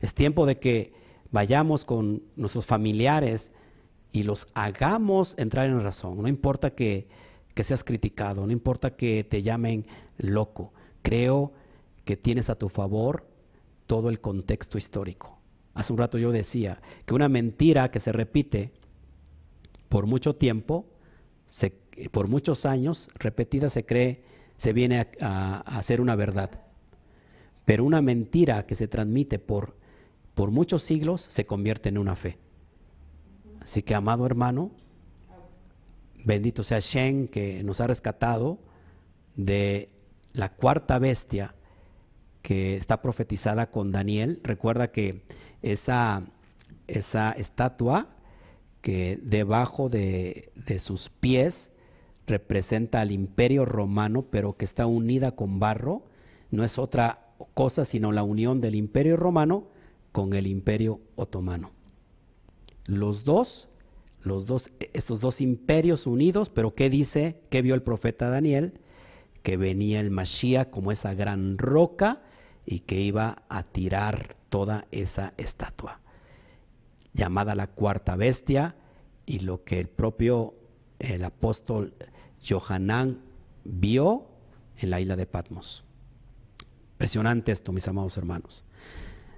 es tiempo de que vayamos con nuestros familiares y los hagamos entrar en razón. No importa que, que seas criticado, no importa que te llamen loco. Creo que tienes a tu favor todo el contexto histórico. Hace un rato yo decía que una mentira que se repite por mucho tiempo, por muchos años, repetida se cree, se viene a, hacer una verdad. Pero una mentira que se transmite por, por muchos siglos se convierte en una fe. Así que, amado hermano, bendito sea Shen que nos ha rescatado de la cuarta bestia que está profetizada con Daniel. Recuerda que esa, esa estatua que debajo de, sus pies representa al imperio romano, pero que está unida con barro, no es otra cosa sino la unión del imperio romano con el imperio otomano. Los dos, los dos, estos dos imperios unidos, pero ¿qué dice? ¿Qué vio el profeta Daniel? Que venía el Mashiach como esa gran roca y que iba a tirar toda esa estatua llamada la cuarta bestia, y lo que el propio el apóstol Johanán vio en la isla de Patmos. Impresionante esto, mis amados hermanos.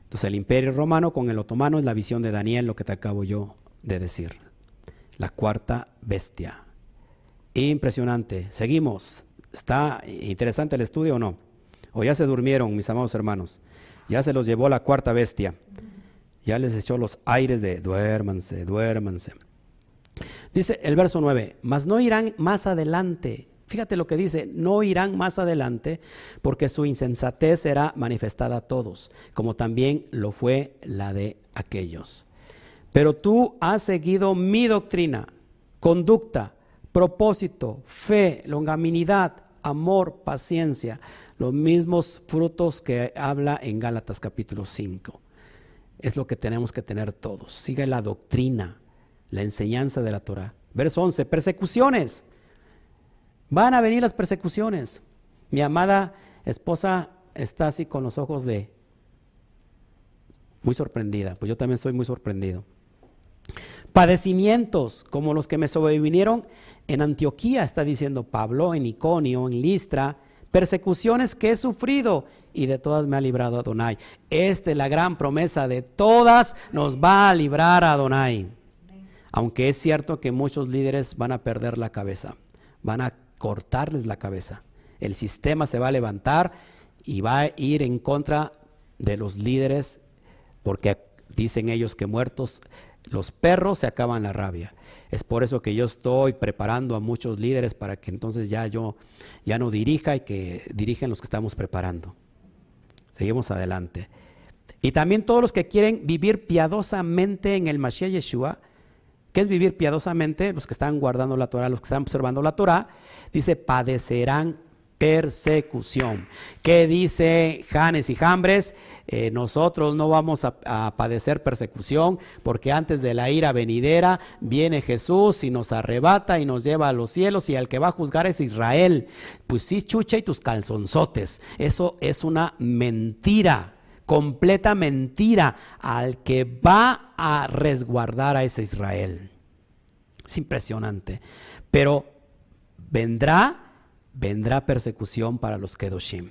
Entonces el imperio romano con el otomano es la visión de Daniel, lo que te acabo yo de decir. La cuarta bestia. Impresionante. Seguimos. ¿Está interesante el estudio o no? ¿O ya se durmieron, mis amados hermanos? Ya se los llevó la cuarta bestia. Ya les echó los aires de duérmanse, duérmanse. Dice el verso 9, mas no irán más adelante. Fíjate lo que dice, no irán más adelante porque su insensatez será manifestada a todos, como también lo fue la de aquellos. Pero tú has seguido mi doctrina, conducta, propósito, fe, longanimidad, amor, paciencia, los mismos frutos que habla en Gálatas capítulo 5. Es lo que tenemos que tener todos. Sigue la doctrina, la enseñanza de la Torah. Verso 11, persecuciones. Van a venir las persecuciones. Mi amada esposa está así con los ojos de muy sorprendida, pues yo también estoy muy sorprendido. Padecimientos como los que me sobrevinieron en Antioquía, está diciendo Pablo, en Iconio, en Listra, persecuciones que he sufrido y de todas me ha librado Adonai. Esta es la gran promesa, de todas nos va a librar Adonai. Aunque es cierto que muchos líderes van a perder la cabeza, van a cortarles la cabeza. El sistema se va a levantar y va a ir en contra de los líderes porque dicen ellos que muertos los perros se acaban la rabia. Es por eso que yo estoy preparando a muchos líderes para que entonces ya yo ya no dirija y que dirigen los que estamos preparando. Seguimos adelante. Y también todos los que quieren vivir piadosamente en el Mashiach Yeshua, que es vivir piadosamente, los que están guardando la Torah, los que están observando la Torah, dice, padecerán persecución. ¿Qué dice Janes y Jambres? Eh, nosotros no vamos a, padecer persecución porque antes de la ira venidera viene Jesús y nos arrebata y nos lleva a los cielos y al que va a juzgar es Israel. Pues sí, chucha y tus calzonzotes. Eso es una mentira completa mentira al que va a resguardar a ese Israel. Es impresionante. Pero vendrá vendrá persecución para los Kedoshim.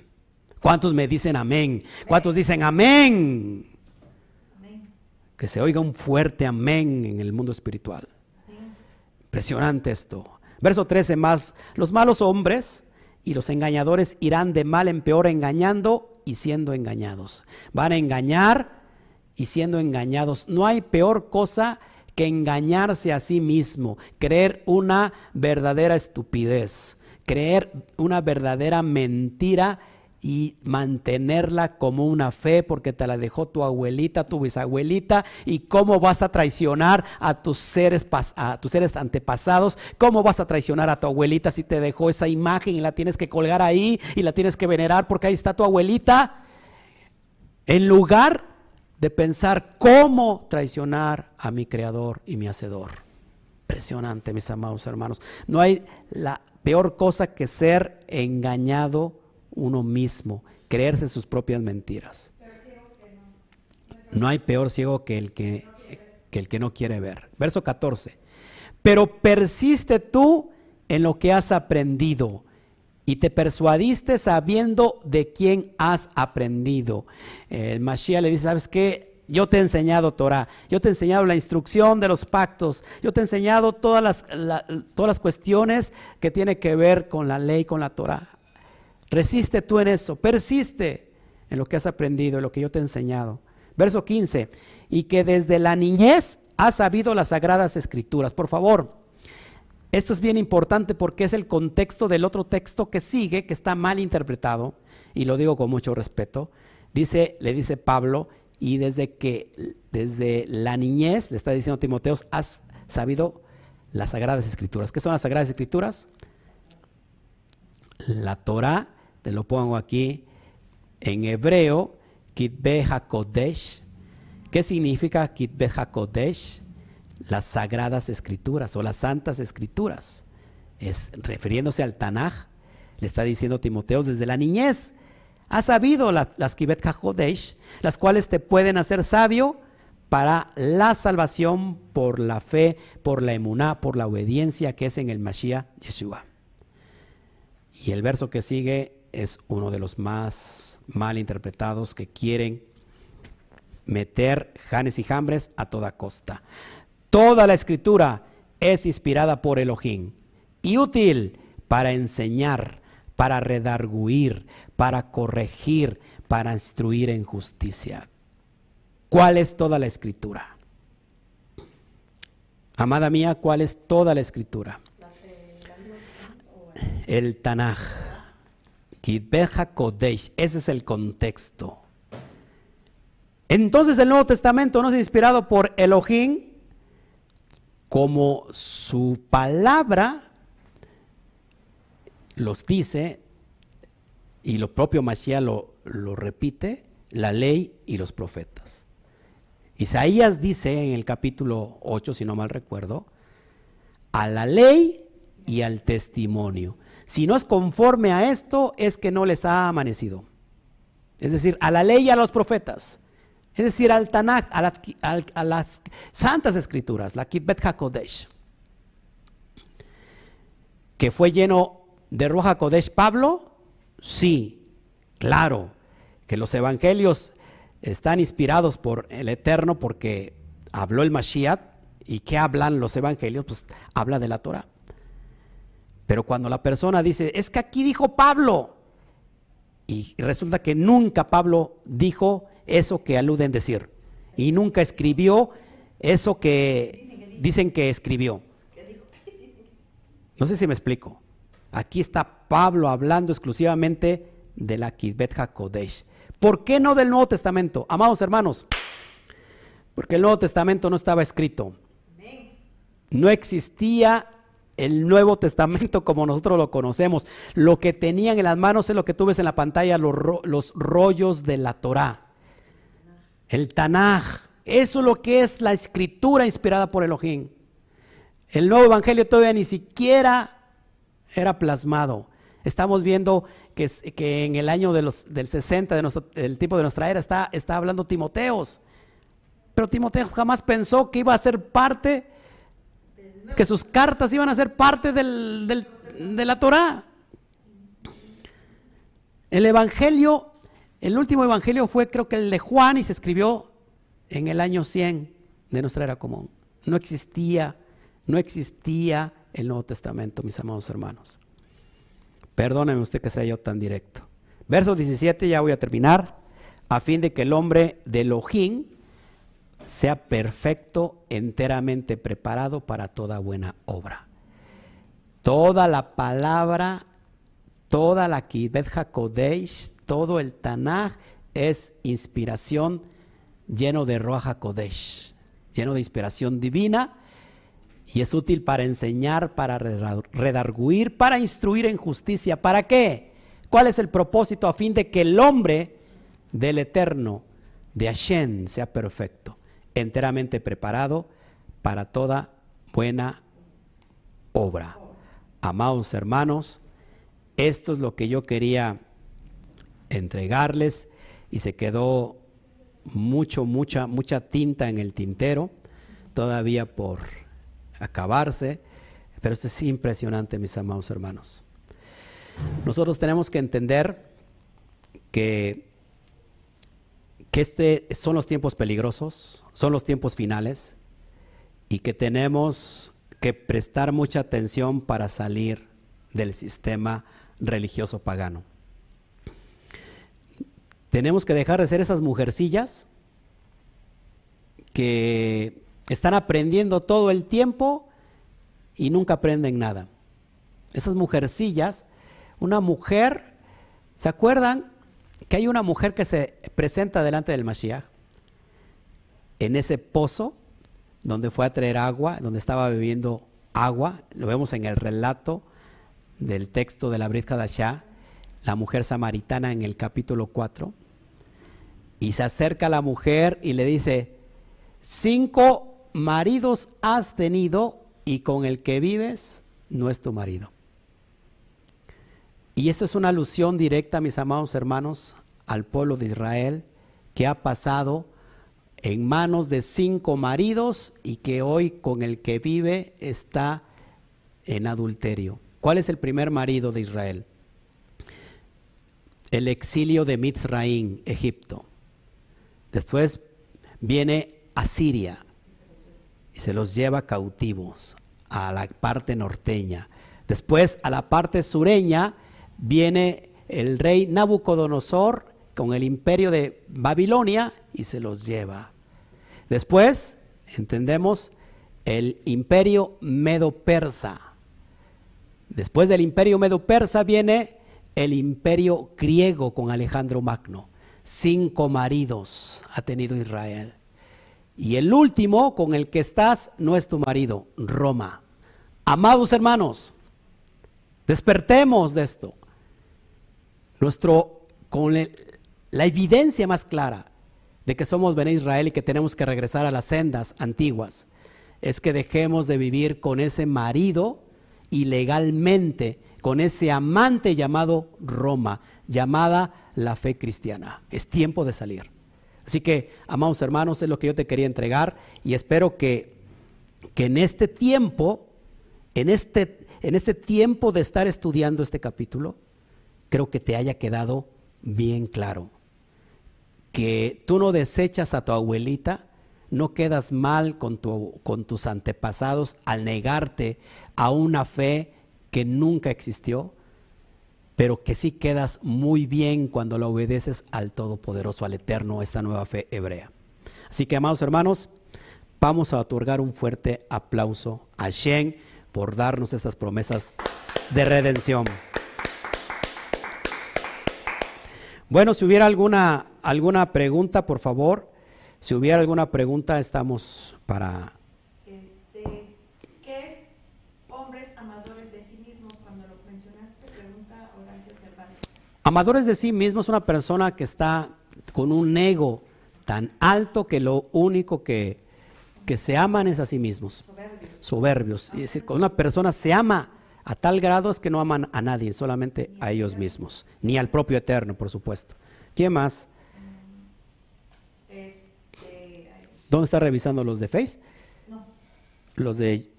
¿Cuántos me dicen amén? ¿Cuántos dicen amén? Que se oiga un fuerte amén en el mundo espiritual. Impresionante esto. Verso 13 más, los malos hombres y los engañadores irán de mal en peor engañando y siendo engañados. Van a engañar y siendo engañados. No hay peor cosa que engañarse a sí mismo, creer una verdadera estupidez creer una verdadera mentira y mantenerla como una fe porque te la dejó tu abuelita, tu bisabuelita y cómo vas a traicionar a tus seres a tus seres antepasados, cómo vas a traicionar a tu abuelita si te dejó esa imagen y la tienes que colgar ahí y la tienes que venerar porque ahí está tu abuelita. En lugar de pensar cómo traicionar a mi creador y mi hacedor. Impresionante, mis amados hermanos. No hay la peor cosa que ser engañado uno mismo, creerse sus propias mentiras. No hay peor ciego que el que, que el que no quiere ver. Verso 14. Pero persiste tú en lo que has aprendido y te persuadiste sabiendo de quién has aprendido. El Mashiach le dice, ¿sabes qué? Yo te he enseñado Torah, yo te he enseñado la instrucción de los pactos, yo te he enseñado todas las, todas las cuestiones que tienen que ver con la ley, con la Torah. Resiste tú en eso, persiste en lo que has aprendido, en lo que yo te he enseñado. Verso 15, y que desde la niñez has sabido las sagradas escrituras. Por favor, esto es bien importante porque es el contexto del otro texto que sigue, que está mal interpretado, y lo digo con mucho respeto. Dice, le dice Pablo, y desde que, desde la niñez, le está diciendo a Timoteo, has sabido las Sagradas Escrituras. ¿Qué son las Sagradas Escrituras? La Torah, te lo pongo aquí en hebreo, Kitbe HaKodesh. ¿Qué significa Kitbe HaKodesh? Las Sagradas Escrituras o las Santas Escrituras. Es refiriéndose al Tanaj, le está diciendo Timoteo desde la niñez Has sabido las Kibet Kahodesh, las cuales te pueden hacer sabio para la salvación por la fe, por la emuná, por la obediencia que es en el Mashiach Yeshua. Y el verso que sigue es uno de los más mal interpretados que quieren meter janes y jambres a toda costa. Toda la escritura es inspirada por Elohim y útil para enseñar, para redarguir, para corregir, para instruir en justicia. ¿Cuál es toda la escritura? Amada mía, ¿cuál es toda la escritura? El Tanaj. Kitbeja Kodesh. Ese es el contexto. Entonces el Nuevo Testamento no es inspirado por Elohim como su palabra los dice, y lo propio Mashiach lo, repite, la ley y los profetas. Isaías dice en el capítulo 8, si no mal recuerdo, a la ley y al testimonio. Si no es conforme a esto, es que no les ha amanecido. Es decir, a la ley y a los profetas. Es decir, al Tanakh, a, las santas escrituras, la Kitbet HaKodesh. Que fue lleno de Roja Kodesh Pablo, sí, claro. Que los evangelios están inspirados por el Eterno porque habló el Mashiach. ¿Y qué hablan los evangelios? Pues habla de la Torah. Pero cuando la persona dice, es que aquí dijo Pablo, y resulta que nunca Pablo dijo eso que aluden decir, y nunca escribió eso que dicen que escribió. No sé si me explico. Aquí está Pablo hablando exclusivamente de la Kibet HaKodesh. ¿Por qué no del Nuevo Testamento? Amados hermanos, porque el Nuevo Testamento no estaba escrito. No existía el Nuevo Testamento *laughs* como nosotros lo conocemos. Lo que tenían en las manos es lo que tú ves en la pantalla, los, los rollos de la Torah. El Tanaj. Eso es lo que es la escritura inspirada por Elohim. El nuevo evangelio todavía ni siquiera era plasmado. Estamos viendo que, que en el año de los, del 60 de del tipo de nuestra era está, está hablando Timoteos. Pero Timoteos jamás pensó que iba a ser parte, que sus cartas iban a ser parte del, de la Torah. El Evangelio, el último Evangelio fue creo que el de Juan y se escribió en el año 100 de nuestra era común. No existía, no existía el Nuevo Testamento, mis amados hermanos. Perdóneme usted que sea yo tan directo. Verso 17, ya voy a terminar. A fin de que el hombre de Elohim sea perfecto, enteramente preparado para toda buena obra. Toda la palabra, toda la Kibet HaKodesh, todo el Tanaj es inspiración lleno de Roja Kodesh, lleno de inspiración divina y es útil para enseñar, para redarguir, para instruir en justicia. ¿Para qué? ¿Cuál es el propósito? A fin de que el hombre del Eterno, de Hashem, sea perfecto, enteramente preparado para toda buena obra. Amados hermanos, esto es lo que yo quería entregarles y se quedó mucho, mucha, mucha tinta en el tintero todavía por acabarse. Pero esto es impresionante, mis amados hermanos. Nosotros tenemos que entender que, que este son los tiempos peligrosos, son los tiempos finales y que tenemos que prestar mucha atención para salir del sistema religioso pagano. Tenemos que dejar de ser esas mujercillas que están aprendiendo todo el tiempo y nunca aprenden nada. Esas mujercillas, una mujer, ¿se acuerdan que hay una mujer que se presenta delante del Mashiach? En ese pozo donde fue a traer agua, donde estaba bebiendo agua, lo vemos en el relato del texto de la Brit Kadashah, la mujer samaritana en el capítulo 4, y se acerca la mujer y le dice, cinco maridos has tenido y con el que vives no es tu marido. Y esta es una alusión directa, mis amados hermanos, al pueblo de Israel que ha pasado en manos de cinco maridos y que hoy con el que vive está en adulterio. ¿Cuál es el primer marido de Israel? El exilio de Mitzraín, Egipto. Después viene Asiria se los lleva cautivos a la parte norteña. Después a la parte sureña viene el rey Nabucodonosor con el imperio de Babilonia y se los lleva. Después, entendemos, el imperio medo-persa. Después del imperio medo-persa viene el imperio griego con Alejandro Magno. Cinco maridos ha tenido Israel. Y el último con el que estás no es tu marido, Roma. Amados hermanos, despertemos de esto. Nuestro, con la evidencia más clara de que somos Bené Israel y que tenemos que regresar a las sendas antiguas, es que dejemos de vivir con ese marido ilegalmente, con ese amante llamado Roma, llamada la fe cristiana. Es tiempo de salir. Así que, amados hermanos, es lo que yo te quería entregar y espero que, que en este tiempo, en este, en este tiempo de estar estudiando este capítulo, creo que te haya quedado bien claro. Que tú no desechas a tu abuelita, no quedas mal con, tu, con tus antepasados al negarte a una fe que nunca existió, pero que sí quedas muy bien cuando la obedeces al Todopoderoso, al Eterno, esta nueva fe hebrea. Así que, amados hermanos, vamos a otorgar un fuerte aplauso a Shen por darnos estas promesas de redención. Bueno, si hubiera alguna, alguna pregunta, por favor, si hubiera alguna pregunta, estamos para Amadores de sí mismos es una persona que está con un ego tan alto que lo único que, que se aman es a sí mismos. Soberbios. Es decir, una persona se ama a tal grado es que no aman a nadie, solamente a ellos mismos, ni al propio Eterno, por supuesto. ¿Quién más? Este, ¿Dónde está revisando los de Face? No. Los de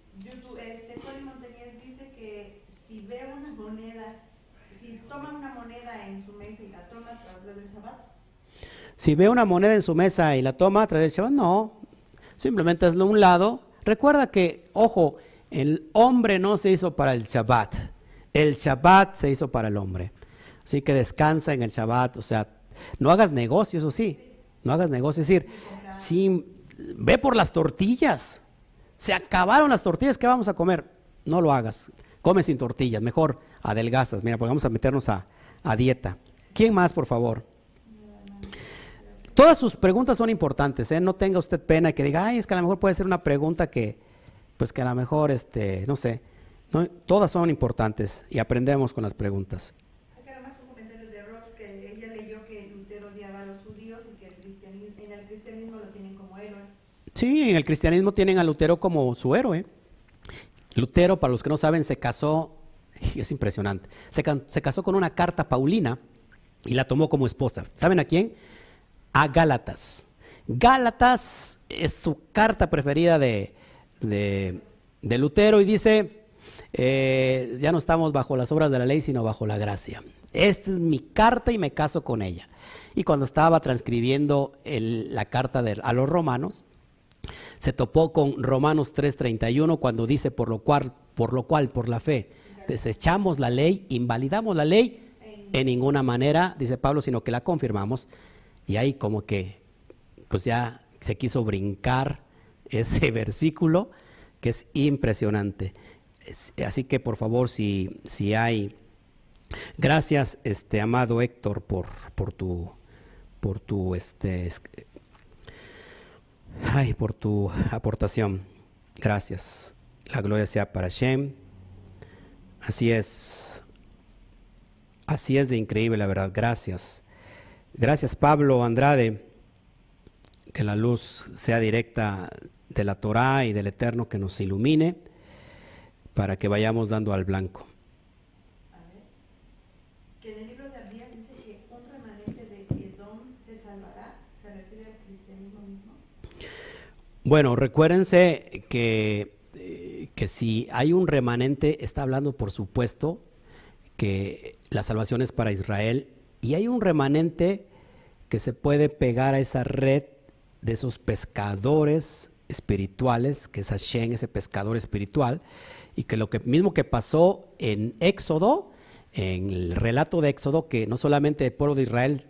Si ve una moneda en su mesa y la toma, trae el Shabbat, no. Simplemente hazlo a un lado. Recuerda que, ojo, el hombre no se hizo para el Shabbat. El Shabbat se hizo para el hombre. Así que descansa en el Shabbat. O sea, no hagas negocio, eso sí. No hagas negocio. Es decir, si, ve por las tortillas. Se acabaron las tortillas, ¿qué vamos a comer? No lo hagas. Come sin tortillas. Mejor adelgazas. Mira, porque vamos a meternos a, a dieta. ¿Quién más, por favor? Todas sus preguntas son importantes, ¿eh? no tenga usted pena que diga, ay, es que a lo mejor puede ser una pregunta que, pues que a lo mejor, este, no sé, todas son importantes y aprendemos con las preguntas. un comentario de que ella leyó que Lutero odiaba a los judíos y que en el cristianismo lo tienen como héroe. Sí, en el cristianismo tienen a Lutero como su héroe. Lutero, para los que no saben, se casó, es impresionante, se, se casó con una carta paulina y la tomó como esposa. ¿Saben a quién? A Gálatas. Gálatas es su carta preferida de, de, Lutero y dice, eh, ya no estamos bajo las obras de la ley, sino bajo la gracia. Esta es mi carta y me caso con ella. Y cuando estaba transcribiendo la carta a los romanos, se topó con Romanos 3:31 cuando dice, por lo, cual, por lo cual, por la fe, desechamos la ley, invalidamos la ley, en ninguna manera, dice Pablo, sino que la confirmamos y ahí como que, pues ya se quiso brincar *laughs* ese versículo que es impresionante. Así que por favor, si, si hay... Gracias, este amado Héctor, por, por tu, por tu, este, ay, por tu aportación. Gracias. La gloria sea para Shem. Así es. Así es de increíble, la verdad. Gracias. Gracias Pablo Andrade, que la luz sea directa de la Torá y del Eterno que nos ilumine para que vayamos dando al blanco. Que el libro de Abdías dice que un remanente de Edom se salvará, ¿se refiere al cristianismo mismo? Bueno, recuérdense que, eh, que si hay un remanente, está hablando por supuesto que la salvación es para Israel y hay un remanente que se puede pegar a esa red de esos pescadores espirituales, que es Hashem, ese pescador espiritual, y que lo que, mismo que pasó en Éxodo, en el relato de Éxodo, que no solamente el pueblo de Israel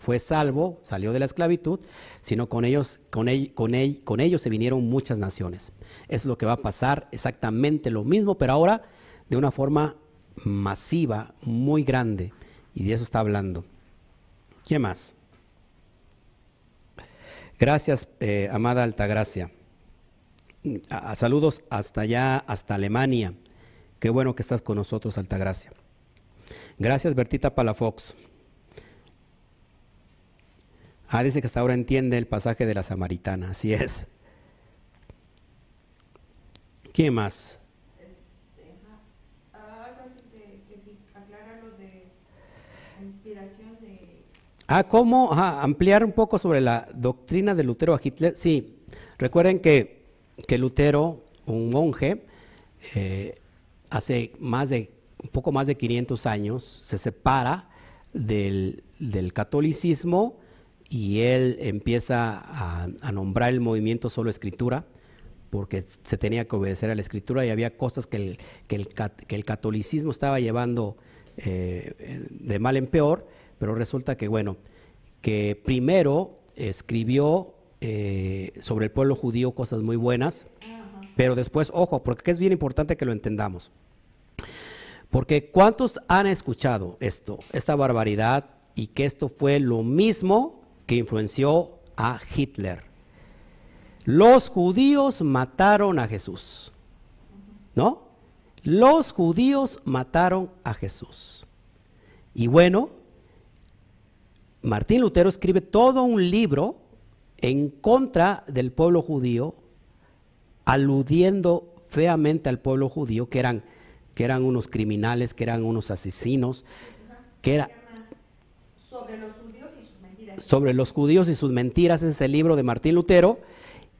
fue salvo, salió de la esclavitud, sino con ellos, con, con, con ellos se vinieron muchas naciones. Es lo que va a pasar exactamente lo mismo, pero ahora de una forma masiva, muy grande. Y de eso está hablando. ¿Quién más? Gracias, eh, amada Altagracia. saludos hasta allá, hasta Alemania. Qué bueno que estás con nosotros, Altagracia. Gracias, Bertita Palafox. Ah, dice que hasta ahora entiende el pasaje de la samaritana. Así es. ¿Quién más? Ah, ¿cómo ampliar un poco sobre la doctrina de Lutero a Hitler? Sí, recuerden que, que Lutero, un monje, eh, hace más de, un poco más de 500 años, se separa del, catolicismo y él empieza a, nombrar el movimiento solo escritura, porque se tenía que obedecer a la escritura y había cosas que el, que el, catolicismo estaba llevando eh, de mal en peor pero resulta que, bueno, que primero escribió eh, sobre el pueblo judío cosas muy buenas, pero después, ojo, porque es bien importante que lo entendamos. Porque ¿cuántos han escuchado esto, esta barbaridad, y que esto fue lo mismo que influenció a Hitler? Los judíos mataron a Jesús, ¿no? Los judíos mataron a Jesús. Y bueno, Martín Lutero escribe todo un libro en contra del pueblo judío, aludiendo feamente al pueblo judío, que eran, que eran unos criminales, que eran unos asesinos, que era... Sobre los judíos y sus mentiras. Sobre los judíos y sus mentiras, es el libro de Martín Lutero,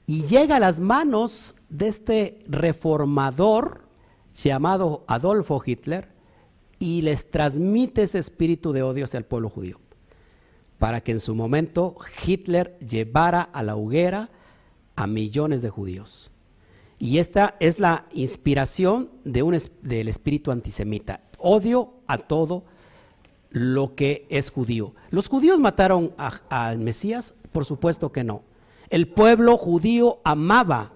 y llega a las manos de este reformador llamado Adolfo Hitler, y les transmite ese espíritu de odio hacia el pueblo judío para que en su momento Hitler llevara a la hoguera a millones de judíos. Y esta es la inspiración de un, del espíritu antisemita. Odio a todo lo que es judío. ¿Los judíos mataron al Mesías? Por supuesto que no. El pueblo judío amaba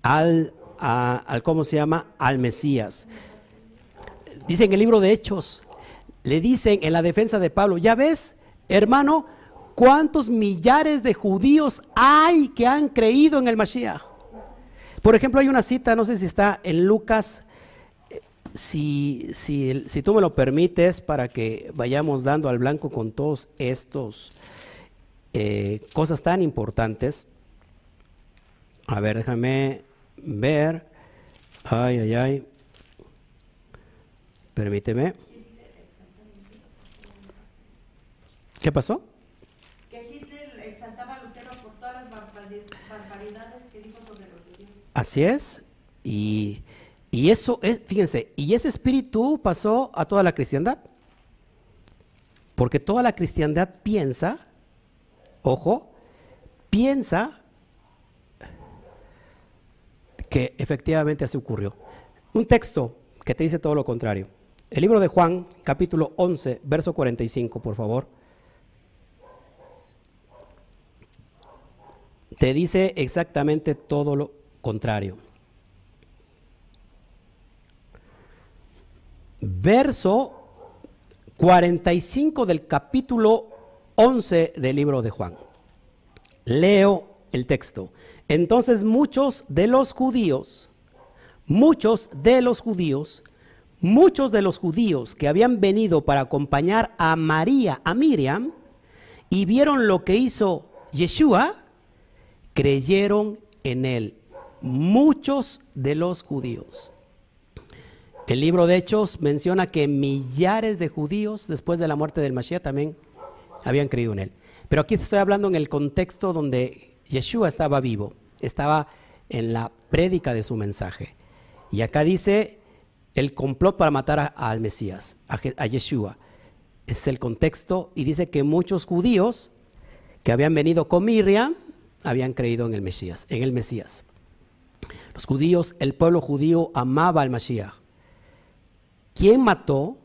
al, al, ¿cómo se llama? Al Mesías. Dice en el libro de Hechos, le dicen en la defensa de Pablo, ya ves, Hermano, ¿cuántos millares de judíos hay que han creído en el Mashiach? Por ejemplo, hay una cita, no sé si está en Lucas, eh, si, si, tú me lo permites, para que vayamos dando al blanco con todos estos eh, cosas tan importantes. A ver, déjame ver. Ay, ay, ay. Permíteme. ¿Qué pasó? Que Hitler exaltaba a Lutero por todas las barbaridades que dijo sobre los judíos. Así es. Y, y eso, es, fíjense, y ese espíritu pasó a toda la cristiandad. Porque toda la cristiandad piensa, ojo, piensa que efectivamente así ocurrió. Un texto que te dice todo lo contrario. El libro de Juan, capítulo 11, verso 45, por favor. Te dice exactamente todo lo contrario. Verso 45 del capítulo 11 del libro de Juan. Leo el texto. Entonces muchos de los judíos, muchos de los judíos, muchos de los judíos que habían venido para acompañar a María, a Miriam, y vieron lo que hizo Yeshua, creyeron en él muchos de los judíos. El libro de Hechos menciona que millares de judíos después de la muerte del Mashiach también habían creído en él. Pero aquí estoy hablando en el contexto donde Yeshua estaba vivo, estaba en la prédica de su mensaje. Y acá dice el complot para matar al Mesías, a, a Yeshua. Es el contexto y dice que muchos judíos que habían venido con Miriam habían creído en el Mesías, en el Mesías. Los judíos, el pueblo judío amaba al Mesías. ¿Quién mató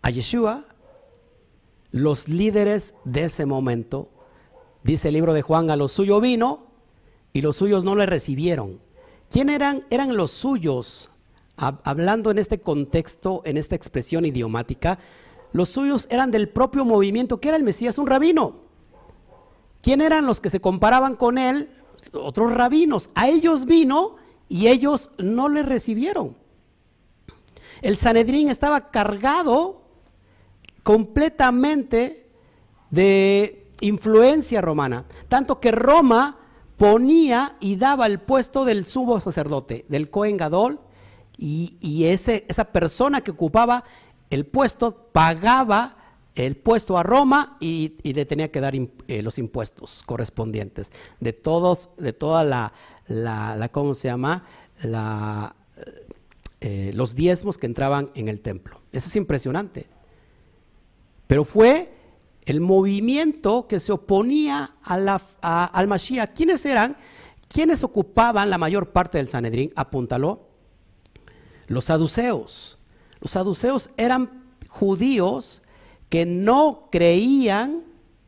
a Yeshua? Los líderes de ese momento, dice el libro de Juan, a los suyos vino y los suyos no le recibieron. ¿Quién eran? Eran los suyos, hablando en este contexto, en esta expresión idiomática, los suyos eran del propio movimiento que era el Mesías, un rabino. ¿Quién eran los que se comparaban con él? Otros rabinos. A ellos vino y ellos no le recibieron. El Sanedrín estaba cargado completamente de influencia romana, tanto que Roma ponía y daba el puesto del sumo sacerdote, del Cohen Gadol, y, ese, esa persona que ocupaba el puesto pagaba el puesto a Roma y, le tenía que dar eh, los impuestos correspondientes de todos, de toda la, la, ¿cómo se llama? La, eh, los diezmos que entraban en el templo. Eso es impresionante. Pero fue el movimiento que se oponía la, al Mashiach. ¿Quiénes eran? ¿Quiénes ocupaban la mayor parte del Sanedrín? Apúntalo. Los saduceos. Los saduceos eran judíos que no creían,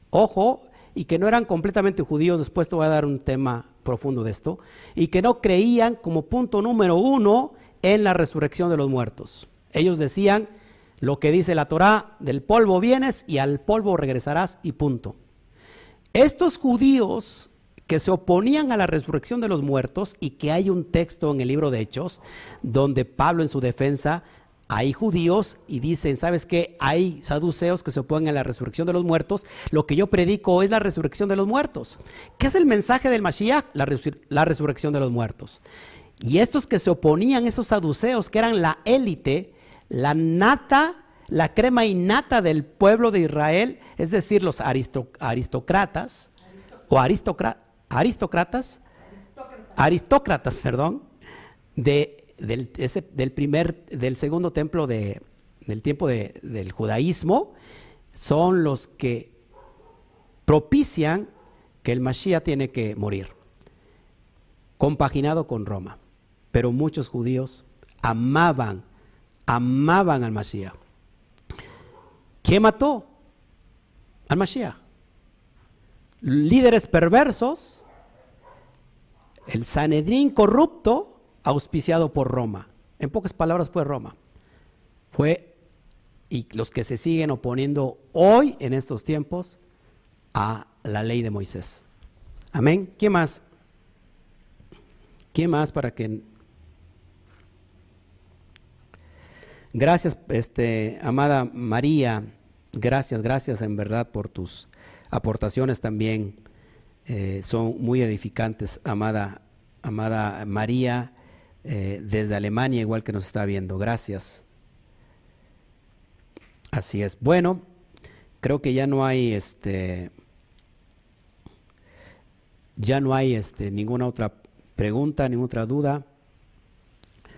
ojo, y que no eran completamente judíos, después te voy a dar un tema profundo de esto, y que no creían como punto número uno en la resurrección de los muertos. Ellos decían lo que dice la Torá, del polvo vienes y al polvo regresarás y punto. Estos judíos que se oponían a la resurrección de los muertos y que hay un texto en el libro de Hechos donde Pablo en su defensa hay judíos y dicen, ¿sabes qué? Hay saduceos que se oponen a la resurrección de los muertos. Lo que yo predico es la resurrección de los muertos. ¿Qué es el mensaje del Mashiach? La, la resurrección de los muertos. Y estos que se oponían, esos saduceos, que eran la élite, la nata, la crema innata del pueblo de Israel, es decir, los aristócratas, o aristócratas, aristócratas, perdón, de del, primer, del segundo templo de, del tiempo del judaísmo, son los que propician que el Mashiach tiene que morir, compaginado con Roma. Pero muchos judíos amaban, amaban al Mashiach. ¿Quién mató al Mashiach? Líderes perversos, el Sanedrín corrupto, auspiciado por Roma. En pocas palabras fue Roma. Fue, y los que se siguen oponiendo hoy, en estos tiempos, a la ley de Moisés. Amén. ¿Quién más? ¿Quién más para que... Gracias, este, amada María. Gracias, gracias en verdad por tus aportaciones también. Eh, son muy edificantes, amada, amada María. Eh, desde Alemania, igual que nos está viendo. Gracias. Así es. Bueno, creo que ya no hay este. Ya no hay este, ninguna otra pregunta, ninguna otra duda.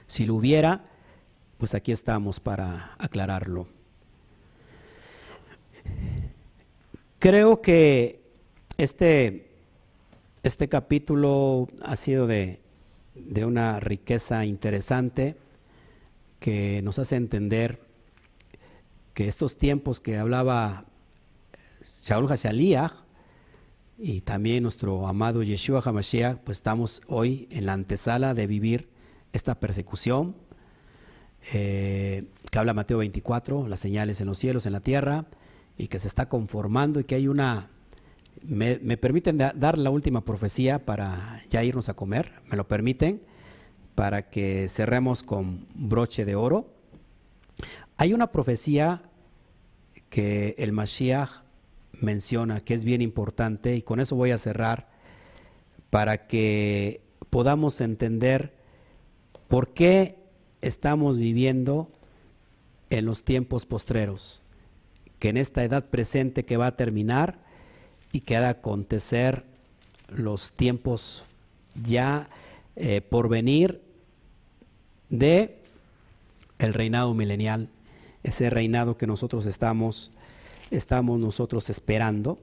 Si lo hubiera, pues aquí estamos para aclararlo. Creo que este, este capítulo ha sido de, de una riqueza interesante que nos hace entender que estos tiempos que hablaba Shaul Hashaliah y también nuestro amado Yeshua HaMashiach, pues estamos hoy en la antesala de vivir esta persecución eh, que habla Mateo 24, las señales en los cielos, en la tierra, y que se está conformando y que hay una me, permiten dar la última profecía para ya irnos a comer, me lo permiten, para que cerremos con broche de oro. Hay una profecía que el Mashiach menciona que es bien importante y con eso voy a cerrar para que podamos entender por qué estamos viviendo en los tiempos postreros, que en esta edad presente que va a terminar, y que ha de acontecer los tiempos ya eh, por venir de el reinado milenial, ese reinado que nosotros estamos, estamos nosotros esperando.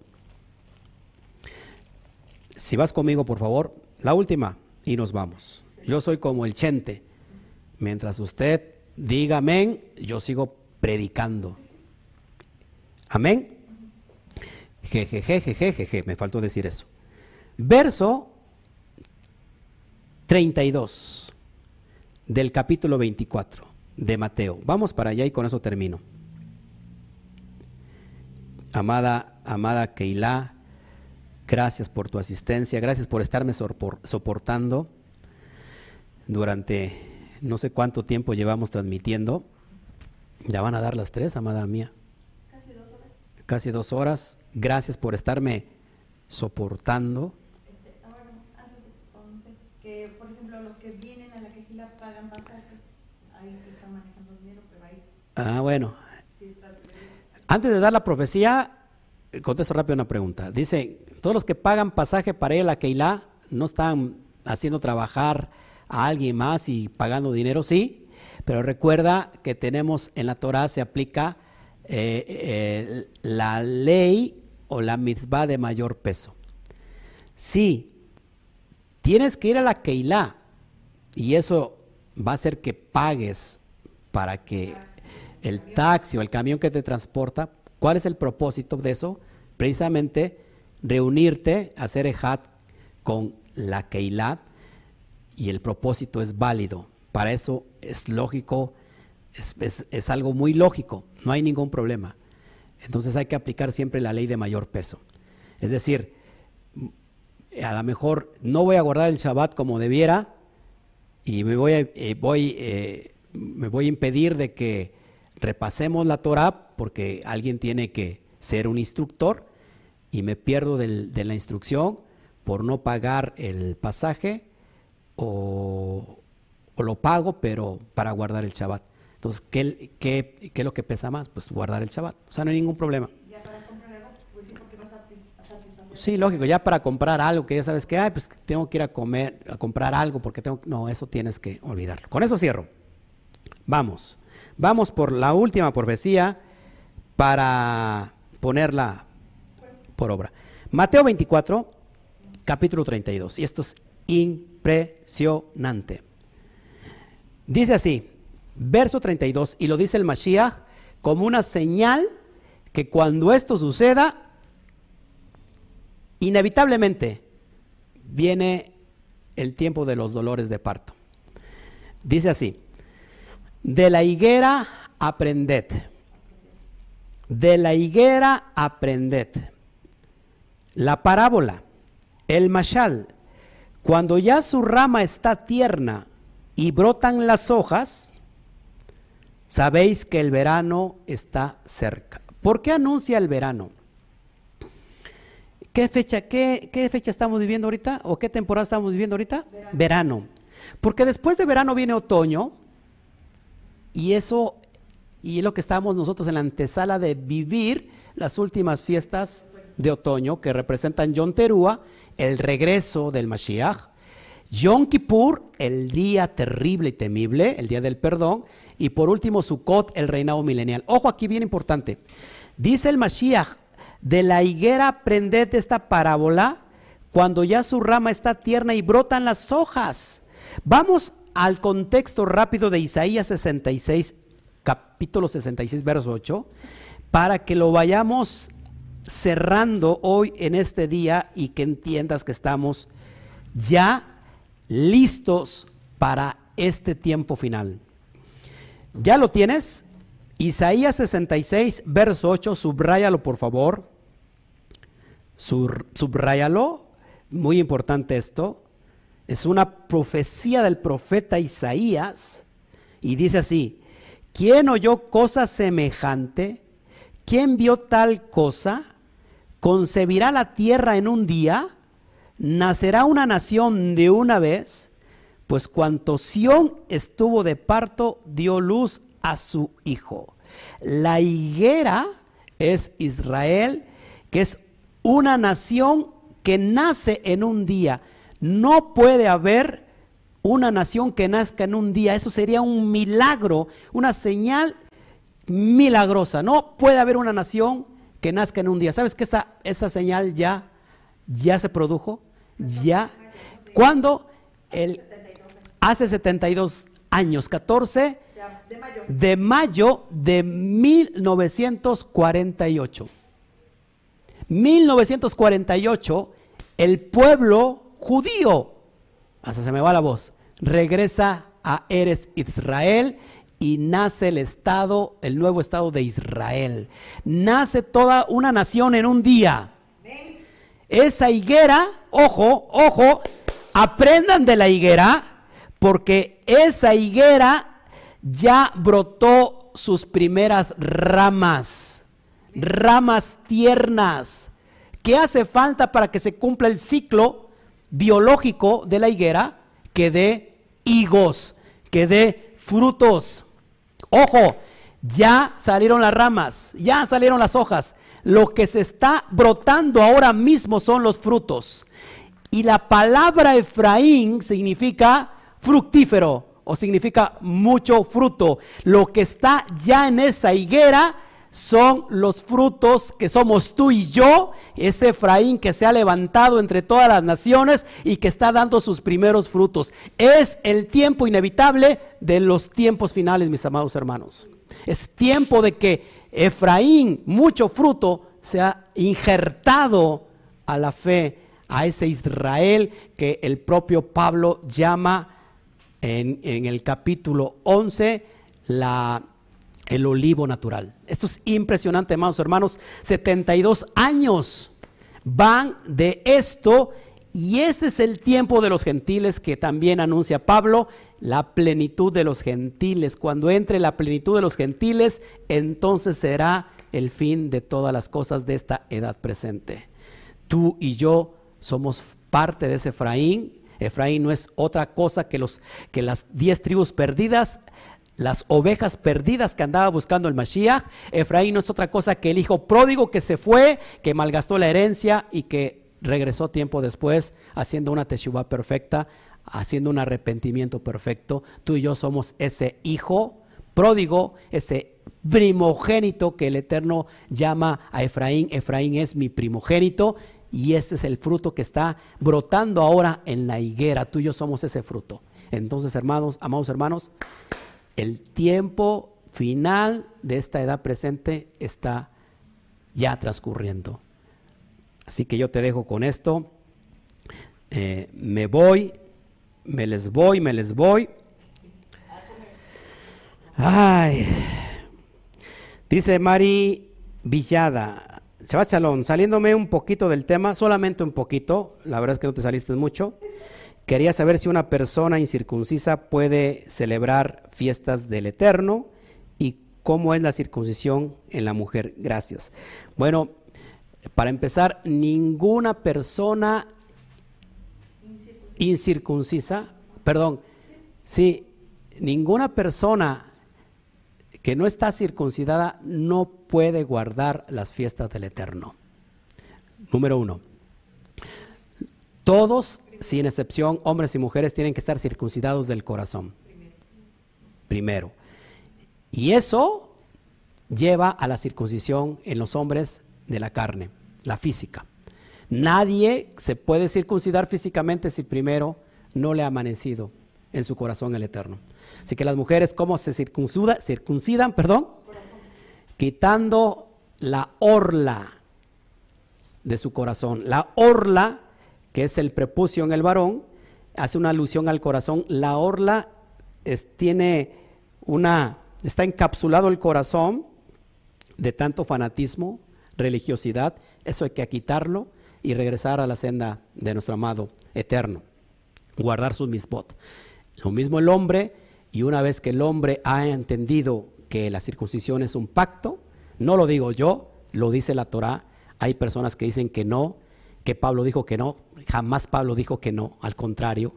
Si vas conmigo, por favor, la última y nos vamos. Yo soy como el chente. Mientras usted diga amén, yo sigo predicando. Amén. Jejeje, jejeje, me faltó decir eso. Verso 32 del capítulo 24 de Mateo. Vamos para allá y con eso termino. Amada, amada Keilah, gracias por tu asistencia, gracias por estarme soportando durante no sé cuánto tiempo llevamos transmitiendo. Ya van a dar las tres, amada mía. Casi dos horas. Gracias por estarme soportando. Este, ah, antes, que por ejemplo los que vienen a la quejila pagan pasaje, ahí están manejando dinero, pero ahí. Ah, bueno. Antes de dar la profecía, contesto rápido una pregunta. Dice, todos los que pagan pasaje para ir a la Keilah no están haciendo trabajar a alguien más y pagando dinero, sí, pero recuerda que tenemos en la Torah se aplica eh, eh, la ley o la mitzvah de mayor peso. Sí, tienes que ir a la Keilah y eso va a hacer que pagues para que el taxi o el camión que te transporta, ¿cuál es el propósito de eso? Precisamente reunirte, hacer ejat con la Keilah y el propósito es válido. Para eso es lógico, es, algo muy lógico, no hay ningún problema. Entonces hay que aplicar siempre la ley de mayor peso. Es decir, a lo mejor no voy a guardar el Shabbat como debiera y me voy a, eh, voy, eh, me voy a impedir de que repasemos la Torah porque alguien tiene que ser un instructor y me pierdo de la instrucción por no pagar el pasaje o, lo pago, pero para guardar el Shabbat. Entonces, ¿qué, ¿qué, qué, es lo que pesa más? Pues guardar el Shabbat. O sea, no hay ningún problema. Ya para comprar algo, pues sí, porque vas a satisfacer. Sí, lógico, ya para comprar algo que ya sabes que, ay, pues tengo que ir a comer, a comprar algo porque tengo, no, eso tienes que olvidarlo. Con eso cierro. Vamos, vamos por la última profecía para ponerla por obra. Mateo 24, capítulo 32. Y esto es impresionante. Dice así, verso 32, y lo dice el Mashiach como una señal que cuando esto suceda, inevitablemente viene el tiempo de los dolores de parto. Dice así, de la higuera aprended, de la higuera aprended. La parábola, el mashal, cuando ya su rama está tierna y brotan las hojas, sabéis que el verano está cerca. ¿Por qué anuncia el verano? ¿Qué fecha, qué, fecha estamos viviendo ahorita? ¿O qué temporada estamos viviendo ahorita? Verano. verano. Porque después de verano viene otoño y eso, y es lo que estamos nosotros en la antesala de vivir las últimas fiestas de otoño que representan Yom Terúa, el regreso del Mashiach. Yom Kippur, el día terrible y temible, el día del perdón. Y por último, Sukkot, el reinado milenial. Ojo aquí, bien importante. Dice el Mashiach, de la higuera prended esta parábola cuando ya su rama está tierna y brotan las hojas. Vamos al contexto rápido de Isaías 66, capítulo 66, verso 8, para que lo vayamos cerrando hoy en este día y que entiendas que estamos ya listos para este tiempo final. ¿Ya lo tienes? Isaías 66, verso 8, subráyalo por favor. subráyalo, muy importante esto. Es una profecía del profeta Isaías y dice así, ¿quién oyó cosa semejante? ¿Quién vio tal cosa? concebirá la tierra en un día, nacerá una nación de una vez, pues cuanto Sión estuvo de parto, dio luz a su hijo. La higuera es Israel, que es una nación que nace en un día. No puede haber una nación que nazca en un día. Eso sería un milagro, una señal milagrosa. No puede haber una nación que nazca en un día. ¿Sabes que esa, esa señal ya, ya se produjo? ya, ¿cuándo? El, hace 72 años, 14 de mayo. de mayo de 1948. 1948, el pueblo judío, hasta se me va la voz, regresa a Eres Israel y nace el Estado, el nuevo Estado de Israel. Nace toda una nación en un día. Esa higuera, ojo, ojo, aprendan de la higuera, porque esa higuera ya brotó sus primeras ramas, ramas tiernas. ¿Qué hace falta para que se cumpla el ciclo biológico de la higuera? Que dé higos, que dé frutos. Ojo, ya salieron las ramas, ya salieron las hojas. Lo que se está brotando ahora mismo son los frutos. Y la palabra Efraín significa fructífero o significa mucho fruto. Lo que está ya en esa higuera son los frutos que somos tú y yo, ese Efraín que se ha levantado entre todas las naciones y que está dando sus primeros frutos. Es el tiempo inevitable de los tiempos finales, mis amados hermanos. Es tiempo de que Efraín, mucho fruto, se ha injertado a la fe, a ese Israel que el propio Pablo llama en, el capítulo 11 la, el olivo natural. Esto es impresionante, hermanos, hermanos. 72 años van de esto y ese es el tiempo de los gentiles que también anuncia Pablo, la plenitud de los gentiles. Cuando entre la plenitud de los gentiles, entonces será el fin de todas las cosas de esta edad presente. Tú y yo somos parte de ese Efraín. Efraín no es otra cosa que, los, que las diez tribus perdidas, las ovejas perdidas que andaba buscando el Mashiach. Efraín no es otra cosa que el hijo pródigo que se fue, que malgastó la herencia y que regresó tiempo después haciendo una teshuva perfecta, haciendo un arrepentimiento perfecto. Tú y yo somos ese hijo pródigo, ese primogénito que el Eterno llama a Efraín. Efraín es mi primogénito y ese es el fruto que está brotando ahora en la higuera. Tú y yo somos ese fruto. Entonces, hermanos, amados hermanos, el tiempo final de esta edad presente está ya transcurriendo. Así que yo te dejo con esto. Eh, me voy, me les voy, me les voy. Ay. Dice Mari Villada. Shalom, saliéndome un poquito del tema, solamente un poquito, la verdad es que no te saliste mucho. Quería saber si una persona incircuncisa puede celebrar fiestas del Eterno y cómo es la circuncisión en la mujer. Gracias. Bueno, para empezar, ninguna persona incircuncisa, perdón, sí, ninguna persona que no está circuncidada no puede guardar las fiestas del Eterno. Número uno, todos, sin excepción, hombres y mujeres, tienen que estar circuncidados del corazón. Primero. Y eso lleva a la circuncisión en los hombres de la carne, la física. Nadie se puede circuncidar físicamente si primero no le ha amanecido en su corazón el Eterno. Así que las mujeres, ¿cómo se circuncida, circuncidan? Perdón. Quitando la orla de su corazón. La orla, que es el prepucio en el varón, hace una alusión al corazón. La orla tiene una, está encapsulado el corazón de tanto fanatismo, religiosidad, eso hay que quitarlo y regresar a la senda de nuestro amado eterno, guardar sus misbot. Lo mismo el hombre, y una vez que el hombre ha entendido que la circuncisión es un pacto, no lo digo yo, lo dice la Torah, hay personas que dicen que no, que Pablo dijo que no, jamás Pablo dijo que no, al contrario,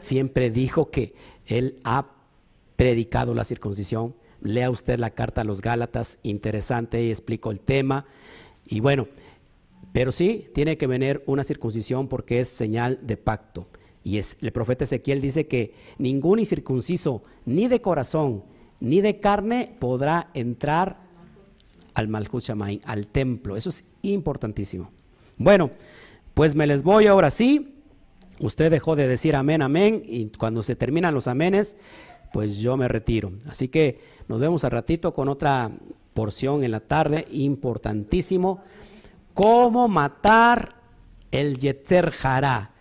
siempre dijo que él ha predicado la circuncisión, Lea usted la carta a los Gálatas, interesante, y explico el tema. Y bueno, pero sí tiene que venir una circuncisión porque es señal de pacto. Y es, el profeta Ezequiel dice que ningún incircunciso, ni de corazón, ni de carne, podrá entrar al Malchut al templo. Eso es importantísimo. Bueno, pues me les voy ahora sí. Usted dejó de decir amén, amén, y cuando se terminan los amenes, pues yo me retiro. Así que nos vemos al ratito con otra porción en la tarde, importantísimo. Cómo matar el Yetzer Hará.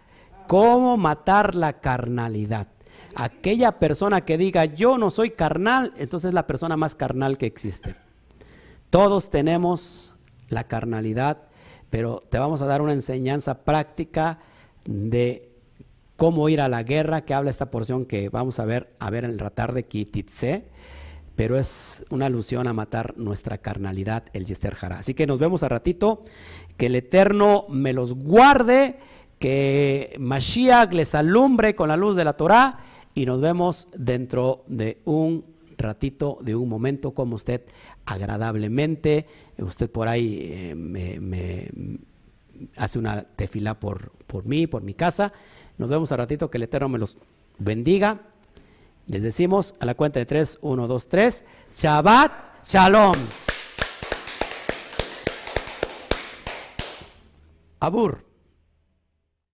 Cómo matar la carnalidad. Aquella persona que diga yo no soy carnal, entonces es la persona más carnal que existe. Todos tenemos la carnalidad, pero te vamos a dar una enseñanza práctica de cómo ir a la guerra, que habla esta porción que vamos a ver, a ver en el ratar de Kititze, pero es una alusión a matar nuestra carnalidad, el Yester Jara. Así que nos vemos a ratito, que el Eterno me los guarde, que Mashiach les alumbre con la luz de la Torah y nos vemos dentro de un ratito, de un momento como usted agradablemente, usted por ahí eh, me, hace una tefila por, por mí, por mi casa. Nos vemos a ratito, que el Eterno me los bendiga. Les decimos a la cuenta de tres, uno, dos, tres. Shabbat Shalom. Abur.